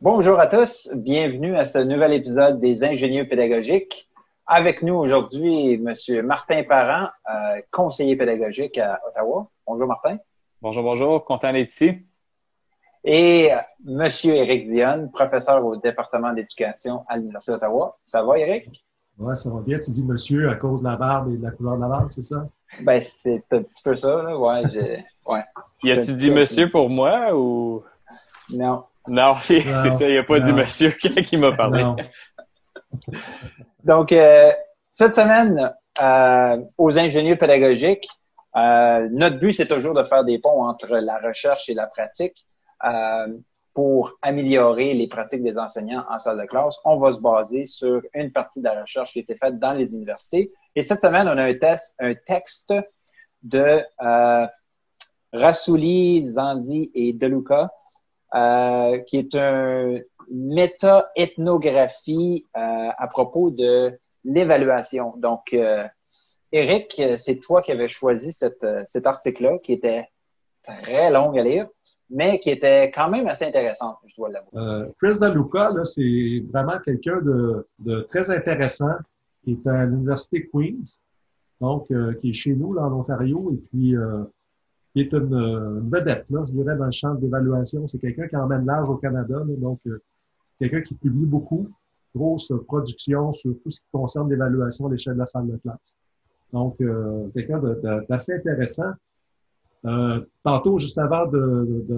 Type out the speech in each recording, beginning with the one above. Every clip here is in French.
Bonjour à tous, bienvenue à ce nouvel épisode des Ingénieux pédagogiques. Avec nous aujourd'hui, Monsieur Martin Parent, euh, conseiller pédagogique à Ottawa. Bonjour Martin. Bonjour, bonjour, content d'être ici. Et euh, Monsieur Éric Dionne, professeur au département d'éducation à l'Université d'Ottawa. Ça va, Éric? Oui, ça va bien. Tu dis monsieur à cause de la barbe et de la couleur de la barbe, c'est ça? Ben, c'est un petit peu ça, là. Ouais, j'ai, ouais. Y a-tu dit monsieur pour moi ou? Non. Non, c'est ça, il a pas dit monsieur qui m'a parlé. Non. Donc, euh, cette semaine, euh, aux ingénieurs pédagogiques, euh, notre but, c'est toujours de faire des ponts entre la recherche et la pratique pour améliorer les pratiques des enseignants en salle de classe. On va se baser sur une partie de la recherche qui a été faite dans les universités. Et cette semaine, on a un, texte de Rassouli, Zandi et Deluca, qui est un méta-ethnographie euh, à propos de l'évaluation. Donc, euh, Eric, c'est toi qui avais choisi cet article-là, qui était très long à lire, mais qui était quand même assez intéressant, je dois l'avouer. Euh, Chris Daluca, là, c'est vraiment quelqu'un de, de, très intéressant, qui est à l'Université Queen's, donc euh, qui est chez nous, là, en Ontario, et puis euh, qui est une, une, vedette, là, je dirais, dans le champ d'évaluation. C'est quelqu'un qui emmène large au Canada, là, donc quelqu'un qui publie beaucoup, grosse production sur tout ce qui concerne l'évaluation à l'échelle de la salle de classe. Donc, euh, quelqu'un d'assez intéressant. Euh, tantôt, juste avant de, de,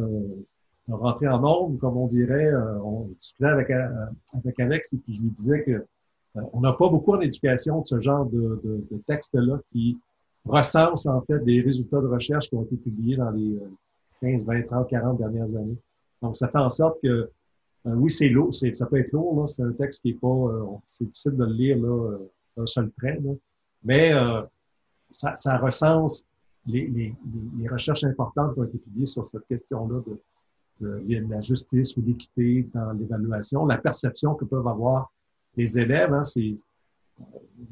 de, rentrer en nombre, comme on dirait, euh, on discutait avec, euh, avec Alex et puis je lui disais que euh, on n'a pas beaucoup en éducation de ce genre de, de texte-là qui recense en fait des résultats de recherche qui ont été publiés dans les 15, 20, 30, 40 dernières années. Donc, ça fait en sorte que oui, c'est lourd, ça peut être lourd, c'est un texte qui est pas, c'est difficile de le lire là, d'un seul trait, mais ça, ça, recense les, les, les, recherches importantes qui ont été publiées sur cette question-là de, de, la justice ou l'équité dans l'évaluation, la perception que peuvent avoir les élèves. Hein,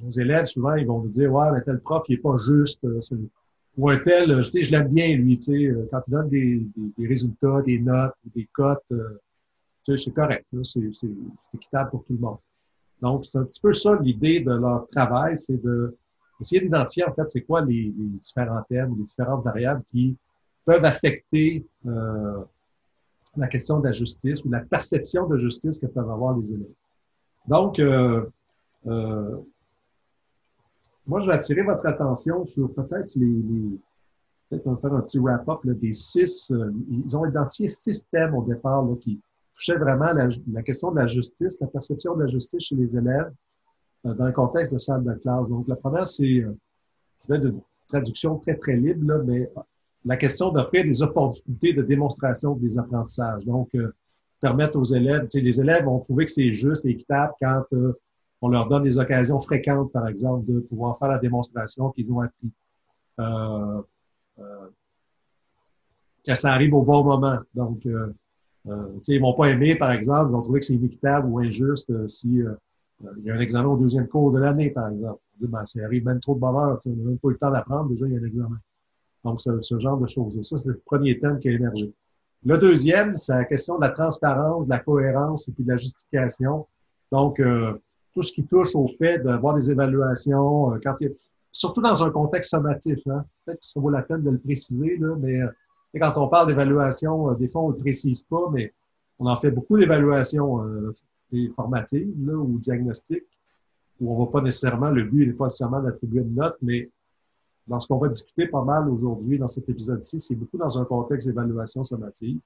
nos élèves, souvent, ils vont nous dire, ouais, mais tel prof, il est pas juste. ou un tel, je, je l'aime bien, lui, tu sais, quand il donne des, des, des, résultats, des notes des cotes, c'est correct, c'est équitable pour tout le monde. Donc, c'est un petit peu ça l'idée de leur travail, c'est de essayer d'identifier en fait c'est quoi les, différents thèmes, les différentes variables qui peuvent affecter euh, la question de la justice ou la perception de justice que peuvent avoir les élèves. Donc, euh, euh, moi, je vais attirer votre attention sur peut-être les, peut-être on va faire un petit wrap-up des six. Ils ont identifié six thèmes au départ là, qui, touchait vraiment la, la, question de la justice, la perception de la justice chez les élèves dans le contexte de salle de classe. Donc, la première, c'est, euh, je vais de traduction très, très libre, là, mais euh, la question d'offrir des opportunités de démonstration des apprentissages. Donc, permettre aux élèves, les élèves vont trouver que c'est juste et équitable quand on leur donne des occasions fréquentes, par exemple, de pouvoir faire la démonstration qu'ils ont appris. Euh, que ça arrive au bon moment. Donc, euh, ils vont pas aimer, par exemple, ils vont trouver que c'est inéquitable ou injuste euh, si euh, il y a un examen au deuxième cours de l'année, par exemple. On dit, ben, ça arrive même trop de bonheur, on n'a même pas eu le temps d'apprendre, déjà, il y a un examen. Donc, ce, ce genre de choses. Ça, c'est le premier thème qui a émergé. Le deuxième, c'est la question de la transparence, de la cohérence et puis de la justification. Donc, euh, tout ce qui touche au fait d'avoir des évaluations, euh, quand il y a, surtout dans un contexte sommatif. Hein. Peut-être que ça vaut la peine de le préciser, là, mais et quand on parle d'évaluation, euh, des fois, on ne le précise pas, mais on en fait beaucoup d'évaluations formatives là, ou diagnostiques, où on va pas nécessairement, le but n'est pas nécessairement d'attribuer une note, mais dans ce qu'on va discuter pas mal aujourd'hui dans cet épisode-ci, c'est beaucoup dans un contexte d'évaluation sommative.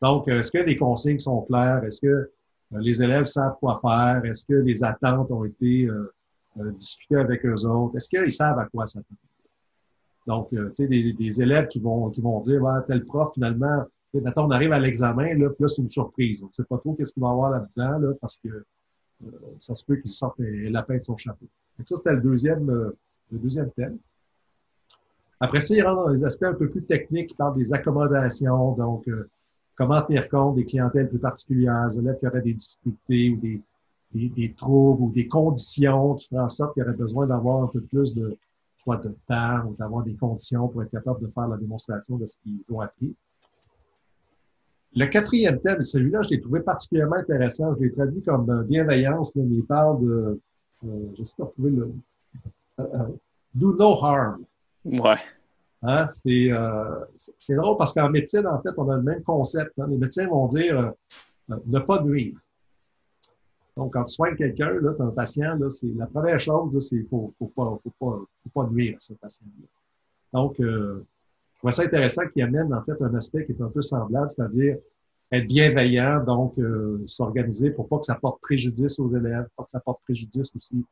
Donc, euh, est-ce que les consignes sont claires? Est-ce que euh, les élèves savent quoi faire? Est-ce que les attentes ont été euh, discutées avec eux autres? Est-ce qu'ils savent à quoi s'attendre? Donc, tu sais, des, élèves qui vont, qui vont dire, ouais, tel prof, finalement, maintenant on arrive à l'examen, là, puis là, c'est une surprise. On ne sait pas trop qu'est-ce qu'il va y avoir là-dedans, là, parce que euh, ça se peut qu'il sorte un lapin de son chapeau. Donc, ça, c'était le deuxième, euh, le deuxième thème. Après ça, il rentre dans les aspects un peu plus techniques, il parle des accommodations, donc comment tenir compte des clientèles plus particulières, des élèves qui auraient des difficultés ou des, des, des, troubles ou des conditions qui feraient en sorte qu'ils auraient besoin d'avoir un peu plus de soit de temps ou d'avoir des conditions pour être capable de faire la démonstration de ce qu'ils ont appris. Le quatrième thème, celui-là, je l'ai trouvé particulièrement intéressant. Je l'ai traduit comme euh, bienveillance, mais il parle de, euh, je sais pas trouver le, euh, euh, do no harm. Ouais. Hein, c'est, euh, c'est drôle parce qu'en médecine, en fait, on a le même concept. Hein. Les médecins vont dire euh, ne pas nuire. Donc, quand tu soignes quelqu'un, là, un patient, là, c'est la première chose, c'est faut, faut pas, faut pas, faut pas nuire à ce patient-là. Donc, euh, je trouve ça intéressant qu'il amène en fait un aspect qui est un peu semblable, c'est-à-dire être bienveillant, donc euh, s'organiser pour pas que ça porte préjudice aux élèves, pas que ça porte préjudice aussi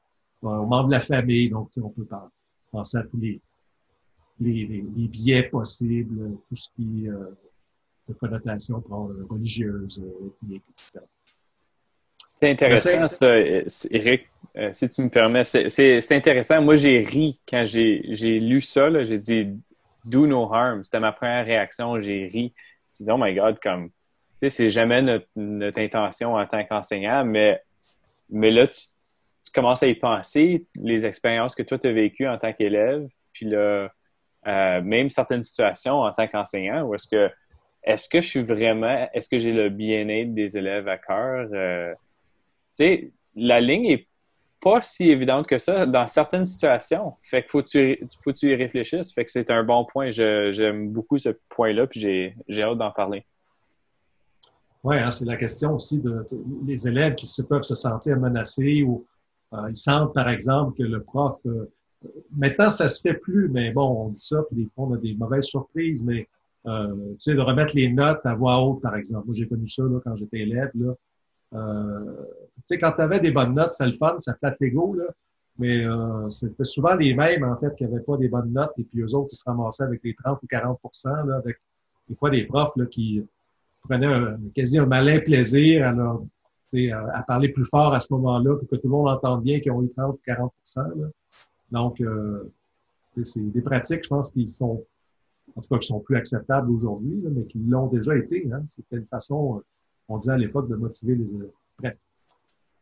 euh, aux membres de la famille. Donc, on peut penser à tous les, les, les, biais possibles, tout ce qui est euh, de connotation religieuse, ethnique, etc. C'est intéressant, ça, Eric, euh, si tu me permets. C'est intéressant. Moi, j'ai ri quand j'ai lu ça. J'ai dit do no harm. C'était ma première réaction. J'ai ri. J'ai dit, oh my God, comme, tu sais, c'est jamais notre, intention en tant qu'enseignant, mais, mais là, tu, tu, commences à y penser, les expériences que toi, tu as vécues en tant qu'élève, puis là, euh, même certaines situations en tant qu'enseignant, où est-ce que, est-ce que je suis vraiment, est-ce que j'ai le bien-être des élèves à cœur? Euh, sais, la ligne est pas si évidente que ça dans certaines situations. Fait que faut tu faut tu y réfléchisses. Fait que c'est un bon point. J'aime beaucoup ce point-là, puis j'ai hâte d'en parler. Oui, hein, c'est la question aussi de les élèves qui peuvent se sentir menacés ou euh, ils sentent, par exemple, que le prof. Euh, maintenant, ça se fait plus, mais bon, on dit ça, puis des fois, on a des mauvaises surprises, mais euh, tu sais, de remettre les notes à voix haute, par exemple. Moi, j'ai connu ça là, quand j'étais élève. Là. Euh, tu sais, quand tu avais des bonnes notes, c'est le fun, ça plate l'ego, là. Mais euh, c'était souvent les mêmes, en fait, qui n'avaient pas des bonnes notes, et puis eux autres, ils se ramassaient avec les 30 ou 40 là, avec des fois des profs là, qui prenaient un, quasi un malin plaisir à, leur, à, à parler plus fort à ce moment-là pour que tout le monde entende bien qu'ils ont eu 30 ou 40 là. Donc, euh, c'est des pratiques, je pense, qui sont, en tout cas, qui sont plus acceptables aujourd'hui, mais qui l'ont déjà été. Hein. C'était une façon on disait à l'époque de motiver les élèves. Bref.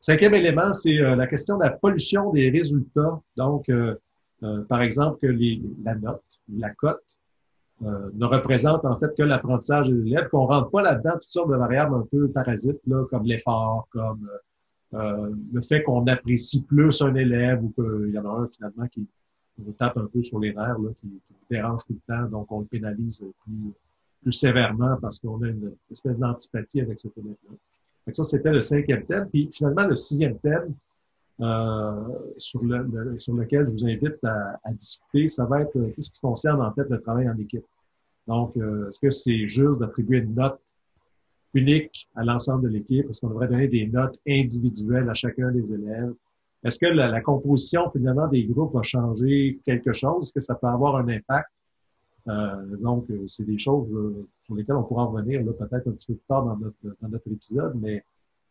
Cinquième élément, c'est euh, la question de la pollution des résultats. Donc, euh, euh, par exemple, que la note, la cote, ne représente en fait que l'apprentissage des élèves, qu'on rentre pas là-dedans toutes sortes de variables un peu parasites, comme l'effort, comme le fait qu'on apprécie plus un élève ou qu'il y en a un finalement qui nous tape un peu sur les nerfs, qui, qui dérange tout le temps, donc on le pénalise plus plus sévèrement parce qu'on a une espèce d'antipathie avec cet élève-là. Ça, c'était le cinquième thème. Puis finalement, le sixième thème euh, sur, le, sur lequel je vous invite à, à, discuter, ça va être tout ce qui concerne en fait le travail en équipe. Donc, euh, est-ce que c'est juste d'attribuer une note unique à l'ensemble de l'équipe? Est-ce qu'on devrait donner des notes individuelles à chacun des élèves? Est-ce que la, la, composition finalement des groupes va changer quelque chose? Est-ce que ça peut avoir un impact euh, donc, euh, c'est des choses euh, sur lesquelles on pourra revenir peut-être un petit peu plus tard dans notre, dans notre épisode, mais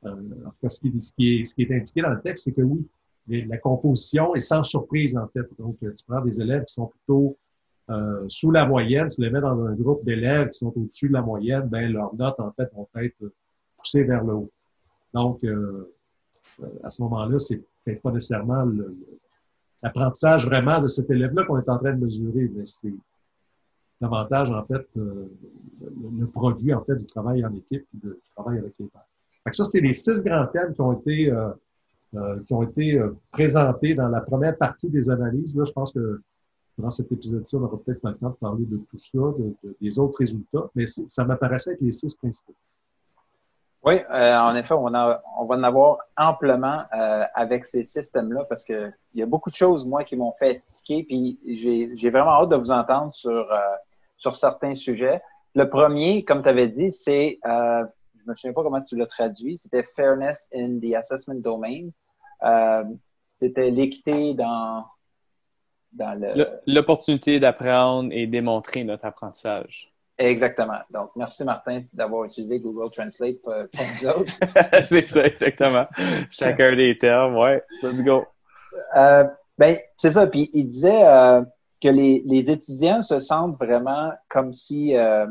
en tout cas, ce qui, est, indiqué dans le texte, c'est que oui, la composition est sans surprise, en fait. Donc, tu prends des élèves qui sont plutôt euh, sous la moyenne, tu les mets dans un groupe d'élèves qui sont au-dessus de la moyenne, ben leurs notes, en fait, vont être poussées vers le haut. Donc, euh, à ce moment-là, c'est peut-être pas nécessairement l'apprentissage vraiment de cet élève-là qu'on est en train de mesurer, mais c'est davantage, en fait, euh, le, produit, en fait, du travail en équipe et du travail avec les pairs. Fait que ça, c'est les six grands thèmes qui ont été, euh, euh, qui ont été présentés dans la première partie des analyses. Là, je pense que dans cet épisode-ci, on aura peut-être pas le temps de parler de tout ça, de, des autres résultats, mais ça m'apparaissait avec les six principaux. Oui, en effet, on, a, on va en avoir amplement avec ces systèmes-là parce que il y a beaucoup de choses, moi, qui m'ont fait tiquer, puis j'ai vraiment hâte de vous entendre sur sur certains sujets. Le premier, comme tu avais dit, c'est, euh, je me souviens pas comment tu l'as traduit, c'était Fairness in the Assessment Domain. Euh, c'était l'équité dans, dans le... L'opportunité d'apprendre et démontrer notre apprentissage. Exactement. Donc, merci Martin d'avoir utilisé Google Translate pour, nous autres. c'est ça, exactement. Chacun des termes, ouais. Let's go. Euh, ben, c'est ça. Puis il disait, euh, que les, les, étudiants se sentent vraiment comme si euh,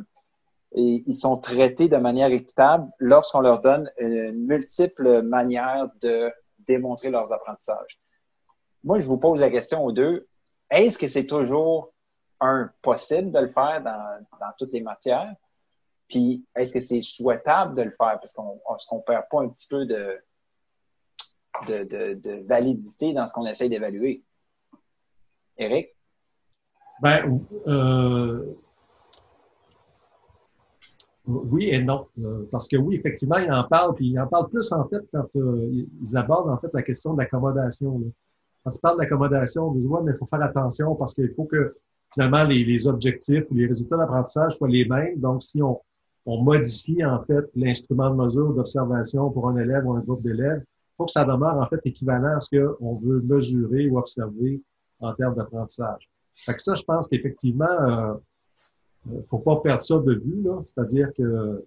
ils sont traités de manière équitable lorsqu'on leur donne une multiple manière de démontrer leurs apprentissages. Moi, je vous pose la question aux deux. Est-ce que c'est toujours un possible de le faire dans, dans toutes les matières? Puis, est-ce que c'est souhaitable de le faire? Parce qu'on ne perd pas un petit peu de, de, de, de validité dans ce qu'on essaye d'évaluer? Eric? Ben, euh, oui et non. Euh, parce que oui, effectivement, ils en parlent, puis ils en parlent plus en fait quand euh, ils abordent en fait la question de l'accommodation. Quand ils parlent d'accommodation, ils disent ouais, mais il faut faire attention parce qu'il faut que finalement les, les objectifs ou les résultats d'apprentissage soient les mêmes. Donc, si on, on modifie en fait l'instrument de mesure d'observation pour un élève ou un groupe d'élèves, il faut que ça demeure en fait équivalent à ce qu'on veut mesurer ou observer en termes d'apprentissage. Fait que ça, je pense qu'effectivement, euh, euh, faut pas perdre ça de vue, là. C'est-à-dire que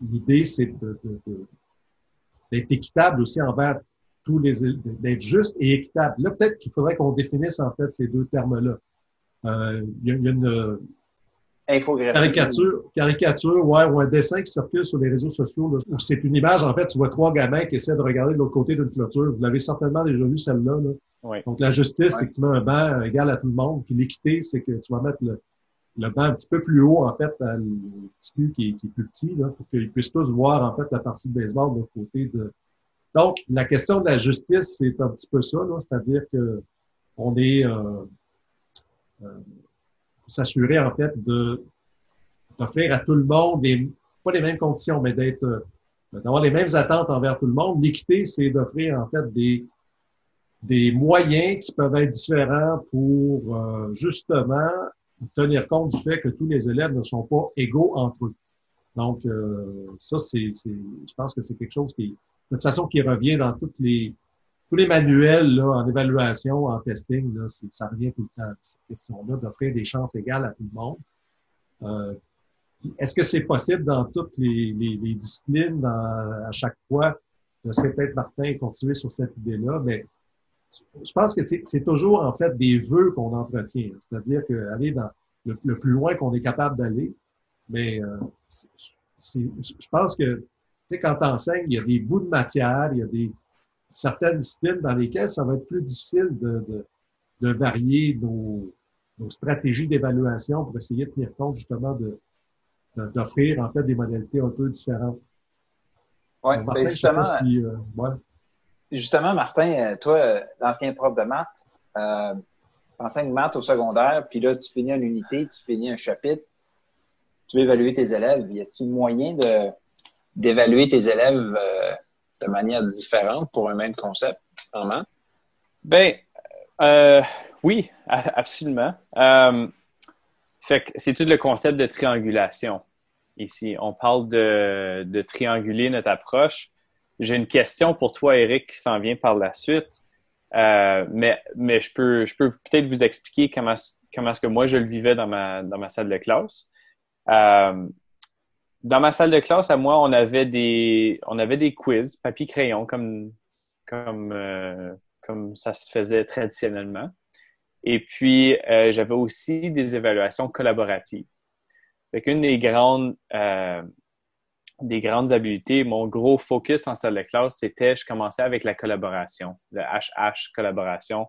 l'idée, c'est de, d'être équitable aussi envers tous les, d'être juste et équitable. Là, peut-être qu'il faudrait qu'on définisse en fait ces deux termes-là. Euh, il y, a, une caricature, caricature, ouais, ou un dessin qui circule sur les réseaux sociaux, là, où c'est une image, en fait, tu vois trois gamins qui essaient de regarder de l'autre côté d'une clôture. Vous l'avez certainement déjà vu, celle-là. Là. Donc, la justice, c'est que tu mets un banc égal à tout le monde. Puis l'équité, c'est que tu vas mettre le, le banc un petit peu plus haut, en fait, le petit cul qui, est plus petit, là, pour qu'ils puissent tous voir, en fait, la partie de baseball de l'autre côté de. Donc, la question de la justice, c'est un petit peu ça, c'est-à-dire que on est euh, euh, s'assurer, en fait, de d'offrir à tout le monde des, pas les mêmes conditions, mais d'être euh, d'avoir les mêmes attentes envers tout le monde. L'équité, c'est d'offrir, en fait, des des moyens qui peuvent être différents pour euh, justement tenir compte du fait que tous les élèves ne sont pas égaux entre eux. Donc, euh, ça, c'est, je pense que c'est quelque chose qui, de toute façon, qui revient dans toutes les, tous les manuels là, en évaluation, en testing. Là, ça revient tout le temps, cette question-là, d'offrir des chances égales à tout le monde. Euh, est-ce que c'est possible dans toutes les, les, les disciplines, dans, à chaque fois? Est-ce que peut-être Martin continuer sur cette idée-là? Mais je pense que c'est toujours en fait des vœux qu'on entretient, c'est-à-dire qu'aller dans le, plus loin qu'on est capable d'aller, mais euh, je pense que tu sais quand tu enseignes, il y a des bouts de matière, il y a des certaines disciplines dans lesquelles ça va être plus difficile de, de, de varier nos, nos stratégies d'évaluation pour essayer de tenir compte justement de d'offrir en fait des modalités un peu différentes. Oui, ben, justement. Euh, justement, Martin, euh, toi, l'ancien prof de maths, euh, enseignes maths au secondaire, puis là, tu finis une unité, tu finis un chapitre, tu veux évaluer tes élèves. Y a-t-il moyen d'évaluer tes élèves euh, de manière différente pour un même concept en maths? Ben, euh, oui, absolument. Euh, fait que c'est tout le concept de triangulation ici. On parle de trianguler notre approche. J'ai une question pour toi, Eric, qui s'en vient par la suite. Euh, mais mais je peux, je peux peut-être vous expliquer comment, comment est-ce que moi je le vivais dans ma, dans ma salle de classe. Euh, dans ma salle de classe, à moi, on avait des, on avait des quiz, papier-crayon, comme, comme, euh, comme ça se faisait traditionnellement. Et puis, j'avais aussi des évaluations collaboratives. Fait une des grandes, des grandes habiletés. Mon gros focus en salle de classe, c'était, je commençais avec la collaboration, le HH collaboration,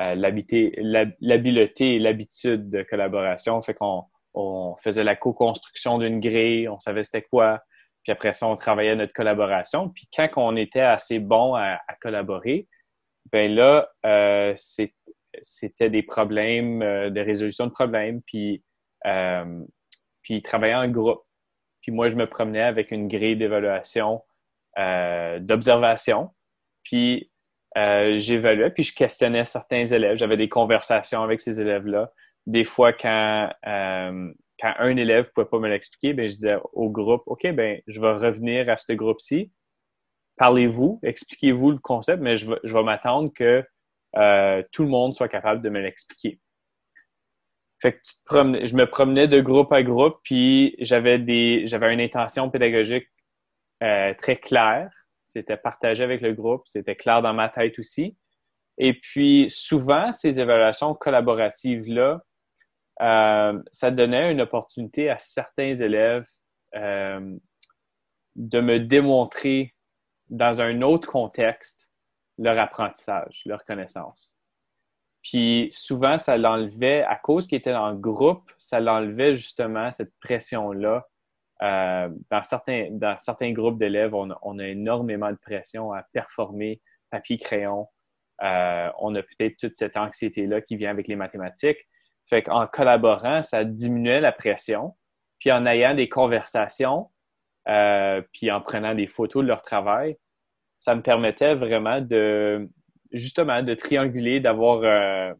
euh, l'habileté et l'habitude de collaboration. Fait qu'on on faisait la co-construction d'une grille, on savait c'était quoi. Puis après ça, on travaillait notre collaboration. Puis quand on était assez bon à, collaborer, ben là, euh, c'était des problèmes, euh, de résolution de problèmes, puis, euh, puis travailler en groupe. Puis moi, je me promenais avec une grille d'évaluation, euh, d'observation. Puis euh, j'évaluais, puis je questionnais certains élèves. J'avais des conversations avec ces élèves-là. Des fois, quand, euh, quand un élève ne pouvait pas me l'expliquer, ben, je disais au groupe, OK, ben, je vais revenir à ce groupe-ci. Parlez-vous, expliquez-vous le concept, mais je vais, je vais m'attendre que euh, tout le monde soit capable de me l'expliquer. Fait que je me promenais de groupe à groupe, puis j'avais des, j'avais une intention pédagogique euh, très claire. C'était partagé avec le groupe, c'était clair dans ma tête aussi. Et puis souvent, ces évaluations collaboratives-là, euh, ça donnait une opportunité à certains élèves euh, de me démontrer dans un autre contexte leur apprentissage, leur connaissance. Puis souvent, ça l'enlevait, à cause qu'ils étaient en groupe, ça l'enlevait justement cette pression-là. Euh, dans, certains, dans certains groupes d'élèves, on, on, a énormément de pression à performer papier-crayon. Euh, on a peut-être toute cette anxiété-là qui vient avec les mathématiques. Fait qu'en collaborant, ça diminuait la pression. Puis en ayant des conversations, euh, puis en prenant des photos de leur travail, ça me permettait vraiment de justement de trianguler, d'avoir euh,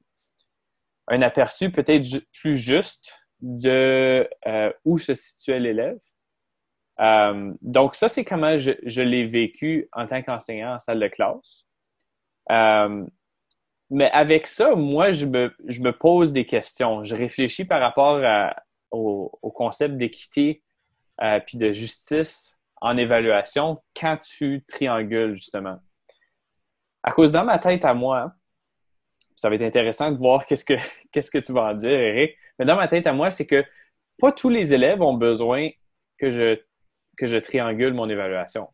un aperçu peut-être plus juste de euh, où se situait l'élève. donc ça, c'est comment je, l'ai vécu en tant qu'enseignant en salle de classe. mais avec ça, moi, je me, pose des questions. Je réfléchis par rapport au, au, concept d'équité euh, puis de justice en évaluation quand tu triangules, justement. À cause dans ma tête à moi, ça va être intéressant de voir qu'est-ce que, qu'est-ce que tu vas en dire, Eric, mais dans ma tête à moi, c'est que pas tous les élèves ont besoin que je, que je triangule mon évaluation.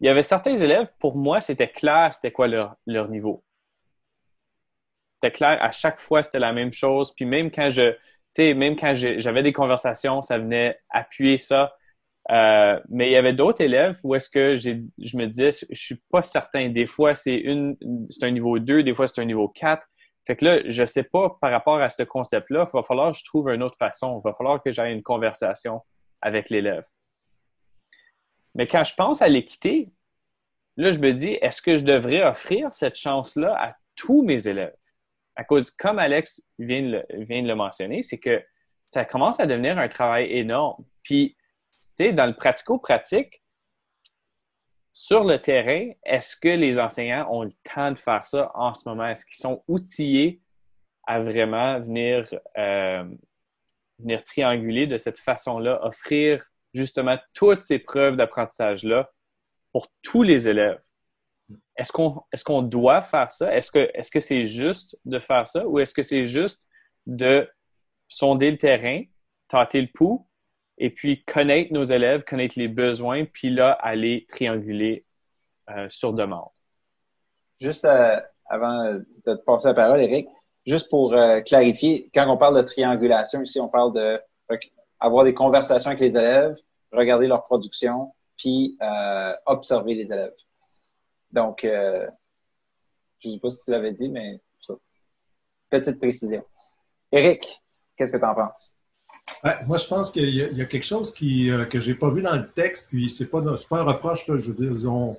Il y avait certains élèves, pour moi, c'était clair c'était quoi leur, leur niveau. C'était clair, à chaque fois, c'était la même chose. Puis même quand je, même quand j'avais des conversations, ça venait appuyer ça. Euh, mais il y avait d'autres élèves où est-ce que je me disais, je suis pas certain. Des fois, c'est une, c'est un niveau 2, des fois, c'est un niveau 4. Fait que là, je sais pas par rapport à ce concept-là, il va falloir que je trouve une autre façon. Il va falloir que j'aille une conversation avec l'élève. Mais quand je pense à l'équité, là, je me dis, est-ce que je devrais offrir cette chance-là à tous mes élèves? à cause, comme Alex vient de le, vient de le mentionner, c'est que ça commence à devenir un travail énorme. Puis, dans le pratico-pratique, sur le terrain, est-ce que les enseignants ont le temps de faire ça en ce moment? Est-ce qu'ils sont outillés à vraiment venir, euh, venir trianguler de cette façon-là, offrir justement toutes ces preuves d'apprentissage-là pour tous les élèves? est-ce qu'on doit faire ça? Est-ce que c'est juste de faire ça ou est-ce que c'est juste de sonder le terrain, tâter le pouls et puis connaître nos élèves, connaître les besoins, puis là, aller trianguler euh, sur demande? Juste euh, avant de te passer la parole, Eric, juste pour euh, clarifier, quand on parle de triangulation, ici, on parle de avoir des conversations avec les élèves, regarder leur production, puis observer les élèves. Donc, euh, je ne sais pas si tu l'avais dit, mais petite précision. Eric, qu'est-ce que tu en penses? Moi, je pense qu'il y, a quelque chose qui, euh, que je n'ai pas vu dans le texte, puis ce n'est pas, un reproche, je veux dire, disons,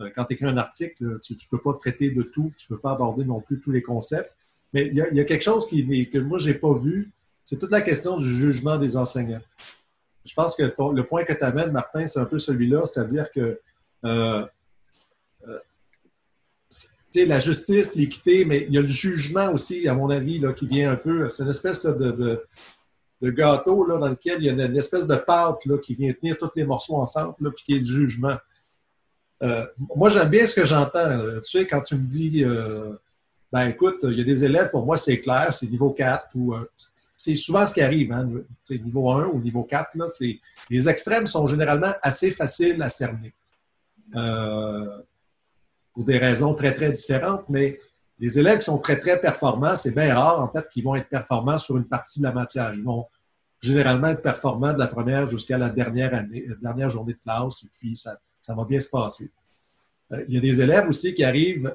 euh, quand tu écris un article, tu ne peux pas traiter de tout, tu ne peux pas aborder non plus tous les concepts, mais il y a, quelque chose qui, que moi, je n'ai pas vu, c'est toute la question du jugement des enseignants. Je pense que le point que tu amènes, Martin, c'est un peu celui-là, c'est-à-dire que la justice, l'équité, mais il y a le jugement aussi, à mon avis, là, qui vient un peu. C'est une espèce de, gâteau là, dans lequel il y a une, espèce de pâte là, qui vient tenir tous les morceaux ensemble, là, puis qui est le jugement. Euh, moi, j'aime bien ce que j'entends. Euh, tu sais, quand tu me dis, euh, ben écoute, il y a des élèves, pour moi, c'est clair, c'est niveau 4. ou C'est souvent ce qui arrive, hein, niveau 1 ou niveau 4. Là, les extrêmes sont généralement assez faciles à cerner pour des raisons très, très différentes, mais les élèves qui sont très, très performants, c'est bien rare, en fait, qu'ils vont être performants sur une partie de la matière. Ils vont généralement être performants de la première jusqu'à la dernière euh, dernière journée de classe, et puis ça, ça va bien se passer. Euh, il y a des élèves aussi qui arrivent,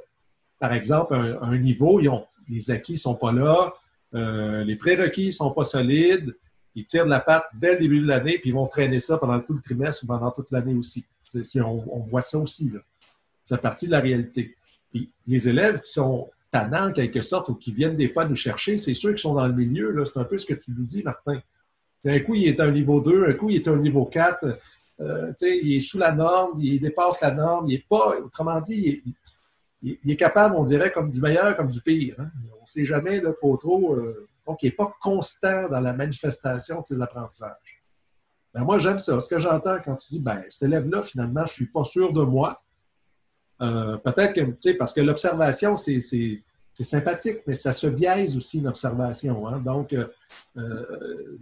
par exemple, à un, niveau, ils ont, les acquis ne sont pas là, euh, les prérequis ne sont pas solides, ils tirent de la patte dès le début de l'année, puis ils vont traîner ça pendant tout le trimestre ou pendant toute l'année aussi. on, voit ça aussi. Là. C'est partie de la réalité. les élèves qui sont tannants, en quelque sorte, ou qui viennent des fois nous chercher, c'est ceux qui sont dans le milieu. C'est un peu ce que tu nous dis, Martin. Un coup, il est à un niveau 2, un coup, il est à un niveau 4. Euh, il est sous la norme, il dépasse la norme. Il est pas, autrement dit, il est, capable, on dirait, comme du meilleur, comme du pire. Hein. On ne sait jamais trop trop. Euh, donc, il n'est pas constant dans la manifestation de ses apprentissages. Ben, moi, j'aime ça. Ce que j'entends quand tu dis, ben, cet élève-là, finalement, je ne suis pas sûr de moi. Euh, peut-être que, parce que l'observation, c'est c'est sympathique, mais ça se biaise aussi l'observation. Hein. Donc, euh, euh,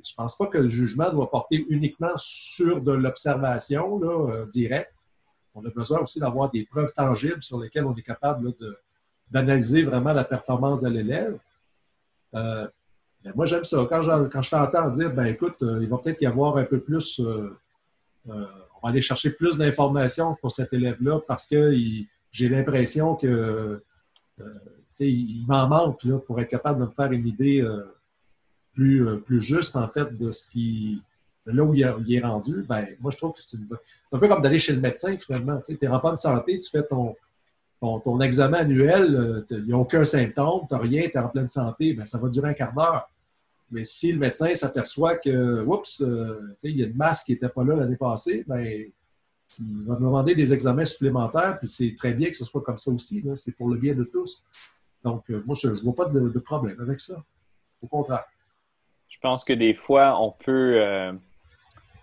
je ne pense pas que le jugement doit porter uniquement sur de l'observation euh, directe. On a besoin aussi d'avoir des preuves tangibles sur lesquelles on est capable d'analyser vraiment la performance de l'élève. moi, j'aime ça. Quand je, quand t'entends dire, ben écoute, il va peut-être y avoir un peu plus, on va aller chercher plus d'informations pour cet élève-là parce que j'ai l'impression que il m'en manque là, pour être capable de me faire une idée euh, plus, euh, plus juste, en fait, de ce qui. là où il, est rendu. Ben, moi, je trouve que c'est un peu comme d'aller chez le médecin, finalement. Tu n'es en bonne santé, tu fais ton, ton, examen annuel, euh, il n'y a aucun symptôme, tu n'as rien, tu es en pleine santé, ben, ça va durer un quart d'heure. Mais si le médecin s'aperçoit que, il y a une masse qui n'était pas là l'année passée, ben, il va demander des examens supplémentaires, puis c'est très bien que ce soit comme ça aussi. C'est pour le bien de tous. Donc, euh, moi, je ne vois pas de, problème avec ça. Au contraire. Je pense que des fois, on peut, euh,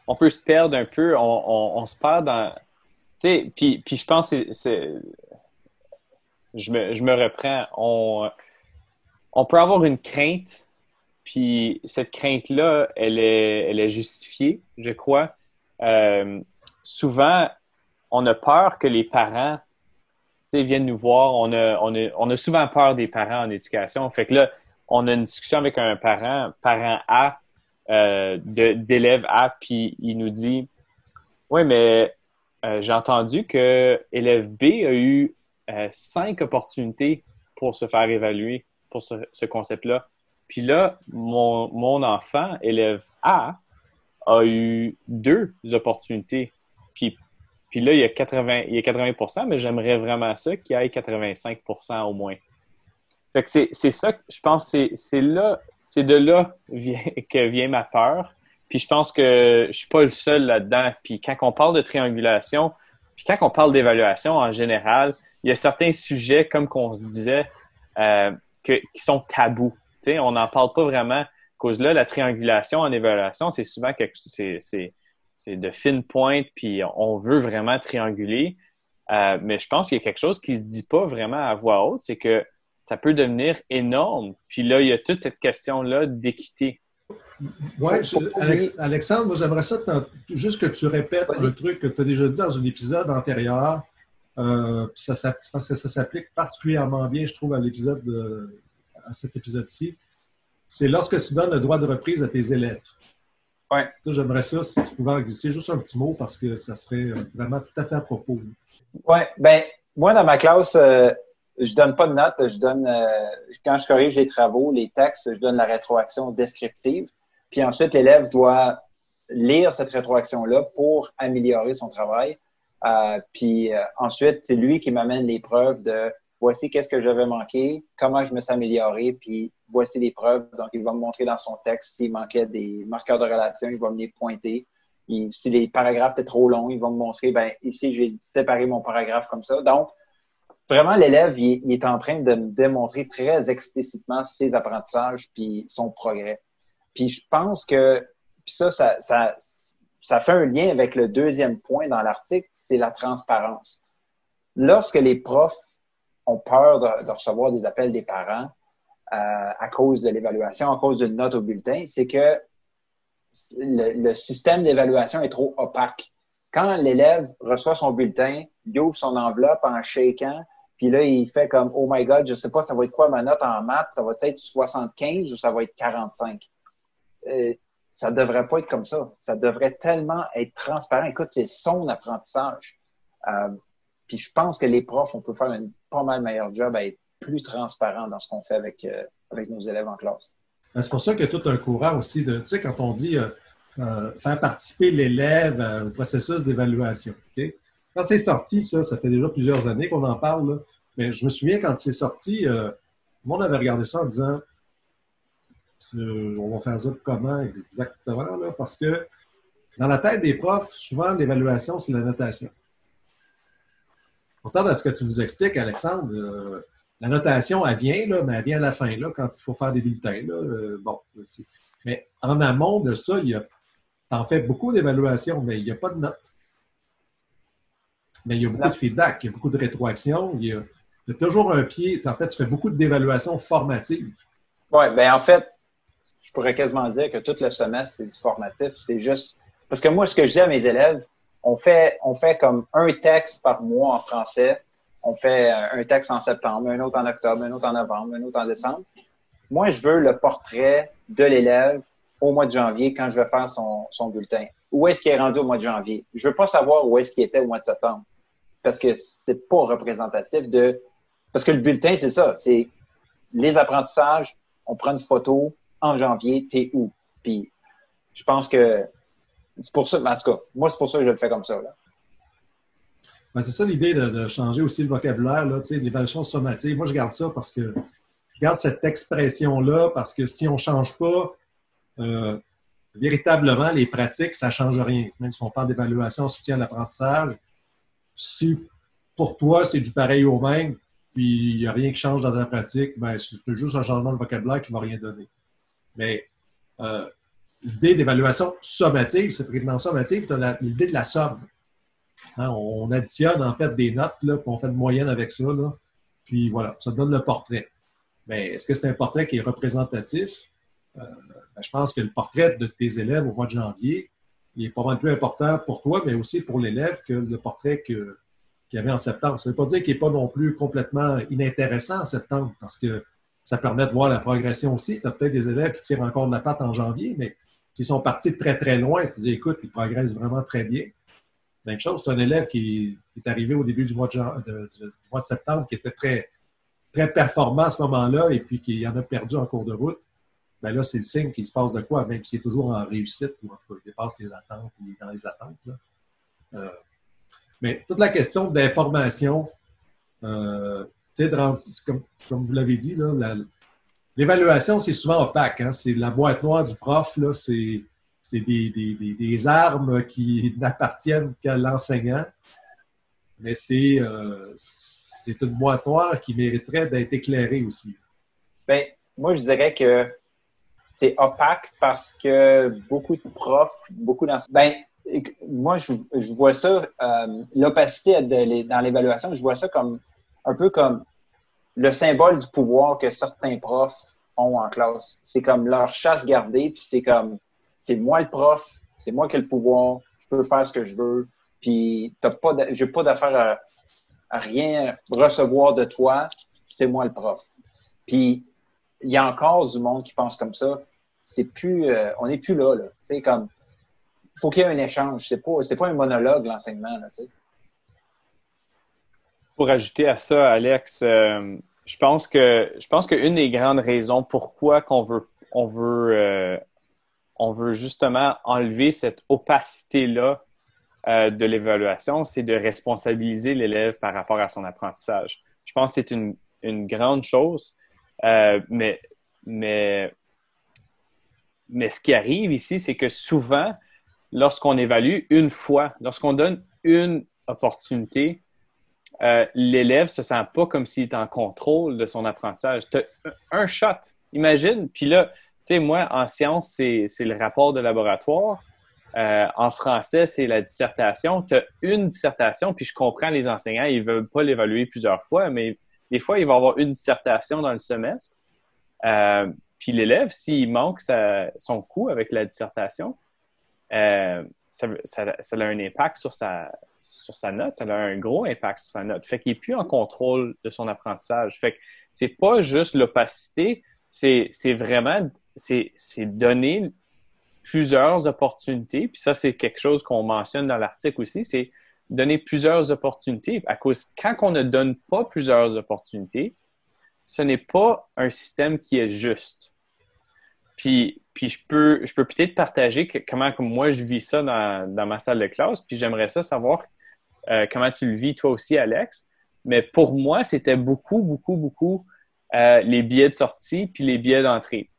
on peut se perdre un peu. On, se perd dans. Tu sais, puis, puis je pense que c'est. Je me, je me reprends. On, on peut avoir une crainte, puis cette crainte-là, elle est, elle est justifiée, je crois. Euh, souvent, on a peur que les parents viennent nous voir. On a, on, a, souvent peur des parents en éducation. Fait que là, on a une discussion avec un parent, parent A, euh, d'élève A, puis il nous dit Oui, mais euh, j'ai entendu que élève B a eu euh, cinq opportunités pour se faire évaluer pour ce, concept-là. Puis là, mon, mon, enfant, élève A, a eu deux opportunités. Puis puis là, il y a 80, il y a 80 mais j'aimerais vraiment ça qu'il y ait 85% au moins. Fait que c'est ça, je pense, c'est là, c'est de là que vient ma peur. Puis je pense que je suis pas le seul là-dedans. Puis quand on parle de triangulation, puis quand on parle d'évaluation en général, il y a certains sujets, comme qu'on se disait, euh, qui sont tabous. on n'en parle pas vraiment. À cause là, la triangulation en évaluation, c'est souvent que c'est c'est de fines pointes, puis on veut vraiment trianguler. Euh, mais je pense qu'il y a quelque chose qui se dit pas vraiment à voix haute, c'est que ça peut devenir énorme. Puis là, il y a toute cette question-là d'équité. Oui, Alexandre, moi j'aimerais ça juste que tu répètes le truc que tu as déjà dit dans un épisode antérieur. Euh, ça, parce que ça s'applique particulièrement bien, je trouve, à l'épisode à cet épisode-ci. C'est lorsque tu donnes le droit de reprise à tes élèves. Ouais. J'aimerais ça si tu pouvais en glisser juste un petit mot parce que ça serait euh, vraiment tout à fait à propos. Oui, ben moi dans ma classe, euh, je donne pas de notes, je donne euh, quand je corrige les travaux, les textes, je donne la rétroaction descriptive. Puis ensuite, l'élève doit lire cette rétroaction-là pour améliorer son travail. puis ensuite, c'est lui qui m'amène les preuves de voici qu'est-ce que j'avais manqué, comment je me suis amélioré, puis voici les preuves. Donc, il va me montrer dans son texte s'il manquait des marqueurs de relation, il va me les pointer. si les paragraphes étaient trop longs, il va me montrer, ben ici, j'ai séparé mon paragraphe comme ça. Donc, vraiment, l'élève, il, est en train de me démontrer très explicitement ses apprentissages puis son progrès. Puis je pense que ça, ça, ça, fait un lien avec le deuxième point dans l'article, c'est la transparence. Lorsque les profs ont peur de, recevoir des appels des parents à cause de l'évaluation, à cause d'une note au bulletin, c'est que le, système d'évaluation est trop opaque. Quand l'élève reçoit son bulletin, il ouvre son enveloppe en shakant, puis là, il fait comme Oh my God, je sais pas, ça va être quoi ma note en maths? Ça va être 75 ou ça va être 45? Euh, ça devrait pas être comme ça. Ça devrait tellement être transparent. Écoute, c'est son apprentissage. Euh, puis je pense que les profs, on peut faire un pas mal meilleur job à être plus transparent dans ce qu'on fait avec, euh, nos élèves en classe. Ben, c'est pour ça qu'il y a tout un courant aussi de, tu sais, quand on dit euh, euh, faire participer l'élève au processus d'évaluation. Quand c'est sorti, ça, ça fait déjà plusieurs années qu'on en parle, mais je me souviens quand c'est sorti, le monde avait regardé ça en disant on va faire ça comment exactement, parce que dans la tête des profs, souvent l'évaluation, c'est la notation. Pourtant, dans ce que tu nous expliques, Alexandre, la notation, elle vient, là, mais elle vient à la fin, là, quand il faut faire des bulletins. Là, euh, bon, mais en amont de ça, il y a, en fais beaucoup d'évaluations, mais il n'y a pas de notes. Mais il y a beaucoup de feedback, il y a beaucoup de rétroaction, il y a, toujours un pied. En fait, tu fais beaucoup d'évaluations formatives. Oui, bien en fait, je pourrais quasiment dire que tout le semestre, c'est du formatif. C'est juste. Parce que moi, ce que je dis à mes élèves, on fait, on fait comme un texte par mois en français. On fait un texte en septembre, un autre en octobre, un autre en novembre, un autre en décembre. Moi, je veux le portrait de l'élève au mois de janvier quand je vais faire son, bulletin. Où est-ce qu'il est rendu au mois de janvier? Je veux pas savoir où est-ce qu'il était au mois de septembre. Parce que c'est pas représentatif de. Parce que le bulletin, c'est ça. C'est les apprentissages, on prend une photo en janvier, t'es où? Puis je pense que c'est pour ça, en moi, c'est pour ça que je le fais comme ça. Ben, c'est ça l'idée de, changer aussi le vocabulaire, là, l'évaluation sommative. Moi, je garde ça parce que je garde cette expression-là parce que si on ne change pas euh, véritablement les pratiques, ça ne change rien. Même si on parle d'évaluation, soutien à l'apprentissage, si pour toi, c'est du pareil au même, puis il n'y a rien qui change dans ta pratique, ben, c'est juste un changement de vocabulaire qui ne va rien donner. Mais euh, l'idée d'évaluation sommative, cette prétention sommative, l'idée de la somme. Hein, on additionne en fait des notes, là, on fait une moyenne avec ça. Là, puis voilà, ça donne le portrait. Mais est-ce que c'est un portrait qui est représentatif? Euh, ben, je pense que le portrait de tes élèves au mois de janvier, il est pas mal plus important pour toi, mais aussi pour l'élève que le portrait qu'il y avait en septembre. Ça ne veut pas dire qu'il n'est pas non plus complètement inintéressant en septembre, parce que ça permet de voir la progression aussi. Tu as peut-être des élèves qui tirent encore de la patte en janvier, mais s'ils sont partis très, très loin, tu dis, écoute, ils progressent vraiment très bien. Même chose, c'est un élève qui est arrivé au début du mois de, septembre, qui était très, très performant à ce moment-là, et puis qui en a perdu en cours de route. Ben là, c'est le signe qu'il se passe de quoi, même s'il est toujours en réussite, ou en tout cas, il dépasse les attentes, il est dans les attentes. Euh, mais toute la question d'information, euh, comme, comme vous l'avez dit, l'évaluation, c'est souvent opaque. Hein? C'est la boîte noire du prof, c'est des, des, des, armes qui n'appartiennent qu'à l'enseignant. Mais c'est euh, une boîte noire qui mériterait d'être éclairée aussi. Bien, moi, je dirais que c'est opaque parce que beaucoup de profs, beaucoup d'enseignants. Ben, moi, je, je vois ça, euh, l'opacité dans l'évaluation, je vois ça comme un peu comme le symbole du pouvoir que certains profs ont en classe. C'est comme leur chasse gardée, puis c'est comme c'est moi le prof, c'est moi qui ai le pouvoir, je peux faire ce que je veux, puis t'as pas, j'ai pas d'affaire à, rien recevoir de toi, c'est moi le prof. Puis il y a encore du monde qui pense comme ça. C'est plus, euh, on n'est plus là, là. Tu sais, comme, faut qu'il y ait un échange. C'est pas, pas un monologue l'enseignement, pour ajouter à ça, Alex, euh, je pense que je pense qu'une des grandes raisons pourquoi qu'on veut on veut euh, on veut justement enlever cette opacité là euh, de l'évaluation, c'est de responsabiliser l'élève par rapport à son apprentissage. Je pense que c'est une, grande chose, mais mais ce qui arrive ici, c'est que souvent, lorsqu'on évalue une fois, lorsqu'on donne une opportunité, euh, l'élève se sent pas comme s'il est en contrôle de son apprentissage. Tu un shot, imagine. Puis là, sais, moi, en sciences, c'est le rapport de laboratoire. Euh, en français, c'est la dissertation. Tu as une dissertation, puis je comprends les enseignants, ils veulent pas l'évaluer plusieurs fois, mais des fois, il va avoir une dissertation dans le semestre. Euh, puis l'élève, s'il manque son coup avec la dissertation, ça, ça, a un impact sur sa, sur sa note, ça a un gros impact sur sa note. Fait qu'il n'est plus en contrôle de son apprentissage. Fait que c'est pas juste l'opacité, c'est vraiment c'est donner plusieurs opportunités. Puis ça, c'est quelque chose qu'on mentionne dans l'article aussi, c'est donner plusieurs opportunités. À cause, quand on ne donne pas plusieurs opportunités, ce n'est pas un système qui est juste. Puis, puis je peux, je peux peut-être partager comment moi je vis ça dans, dans, ma salle de classe. Puis j'aimerais ça savoir euh, comment tu le vis toi aussi, Alex. Mais pour moi, c'était beaucoup, beaucoup, beaucoup euh, les billets de sortie puis les billets d'entrée.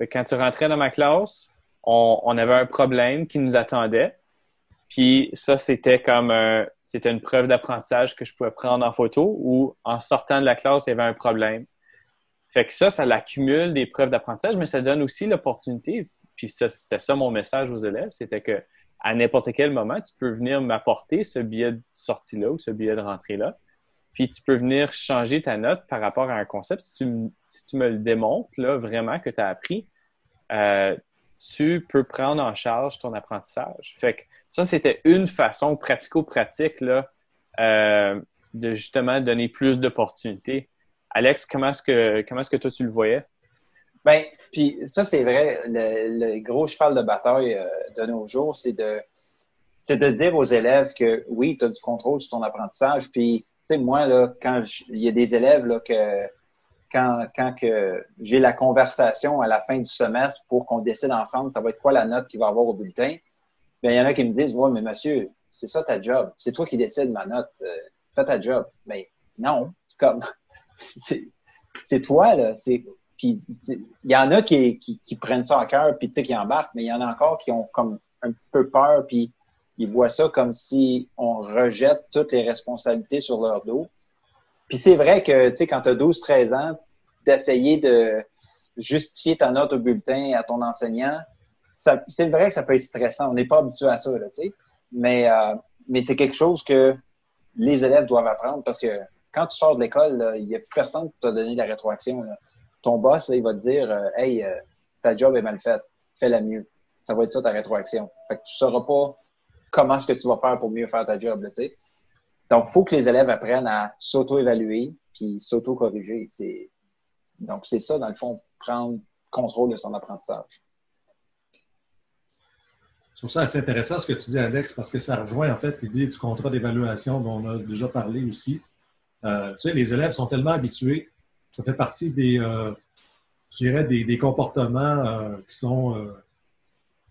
Quand tu rentrais dans ma classe, on, on avait un problème qui nous attendait. Puis ça, c'était comme c'était une preuve d'apprentissage que je pouvais prendre en photo ou en sortant de la classe, il y avait un problème. Fait que ça, ça l'accumule des preuves d'apprentissage, mais ça donne aussi l'opportunité. Puis c'était ça mon message aux élèves, c'était que à n'importe quel moment, tu peux venir m'apporter ce billet de sortie-là ou ce billet de rentrée-là. Puis tu peux venir changer ta note par rapport à un concept. Si tu, me le démontres, là, vraiment que tu as appris, euh, tu peux prendre en charge ton apprentissage. Fait que ça, c'était une façon pratico-pratique là, euh, de justement donner plus d'opportunités. Alex, comment est-ce que comment est-ce que toi tu le voyais? Ben, puis ça, c'est vrai, le, gros cheval de bataille euh, de nos jours, c'est de c'est de dire aux élèves que oui, tu as du contrôle sur ton apprentissage. Puis, tu sais, moi, là, quand il y a des élèves là, que quand, quand que j'ai la conversation à la fin du semestre pour qu'on décide ensemble, ça va être quoi la note qu'il va avoir au bulletin, bien, il y en a qui me disent Ouais, mais monsieur, c'est ça ta job. C'est toi qui décides ma note. Euh, fais ta job. Mais non, comme c'est toi, là. Puis il y en a qui, qui, prennent ça à cœur, puis tu sais, qui embarquent, mais il y en a encore qui ont comme un petit peu peur, puis ils voient ça comme si on rejette toutes les responsabilités sur leur dos. Puis c'est vrai que, tu sais, quand tu as 12-13 ans, d'essayer de justifier ta note au bulletin à ton enseignant, c'est vrai que ça peut être stressant. On n'est pas habitué à ça, là, tu sais. Mais, euh, mais c'est quelque chose que les élèves doivent apprendre parce que quand tu sors de l'école, il n'y a plus personne qui t'a donné la rétroaction. Là ton boss, il va te dire euh, Hey, euh, ta job est mal faite, fais-la mieux. Ça va être ça ta rétroaction. Fait que tu sauras pas comment est-ce que tu vas faire pour mieux faire ta job, tu sais. Donc, il faut que les élèves apprennent à s'auto-évaluer puis s'auto-corriger. Donc, c'est ça, dans le fond, prendre contrôle de son apprentissage. Je trouve ça assez intéressant ce que tu dis, Alex, parce que ça rejoint en fait l'idée du contrat d'évaluation dont on a déjà parlé aussi. Euh, tu sais, les élèves sont tellement habitués ça fait partie des, euh, dirais, des, comportements euh, qui sont euh,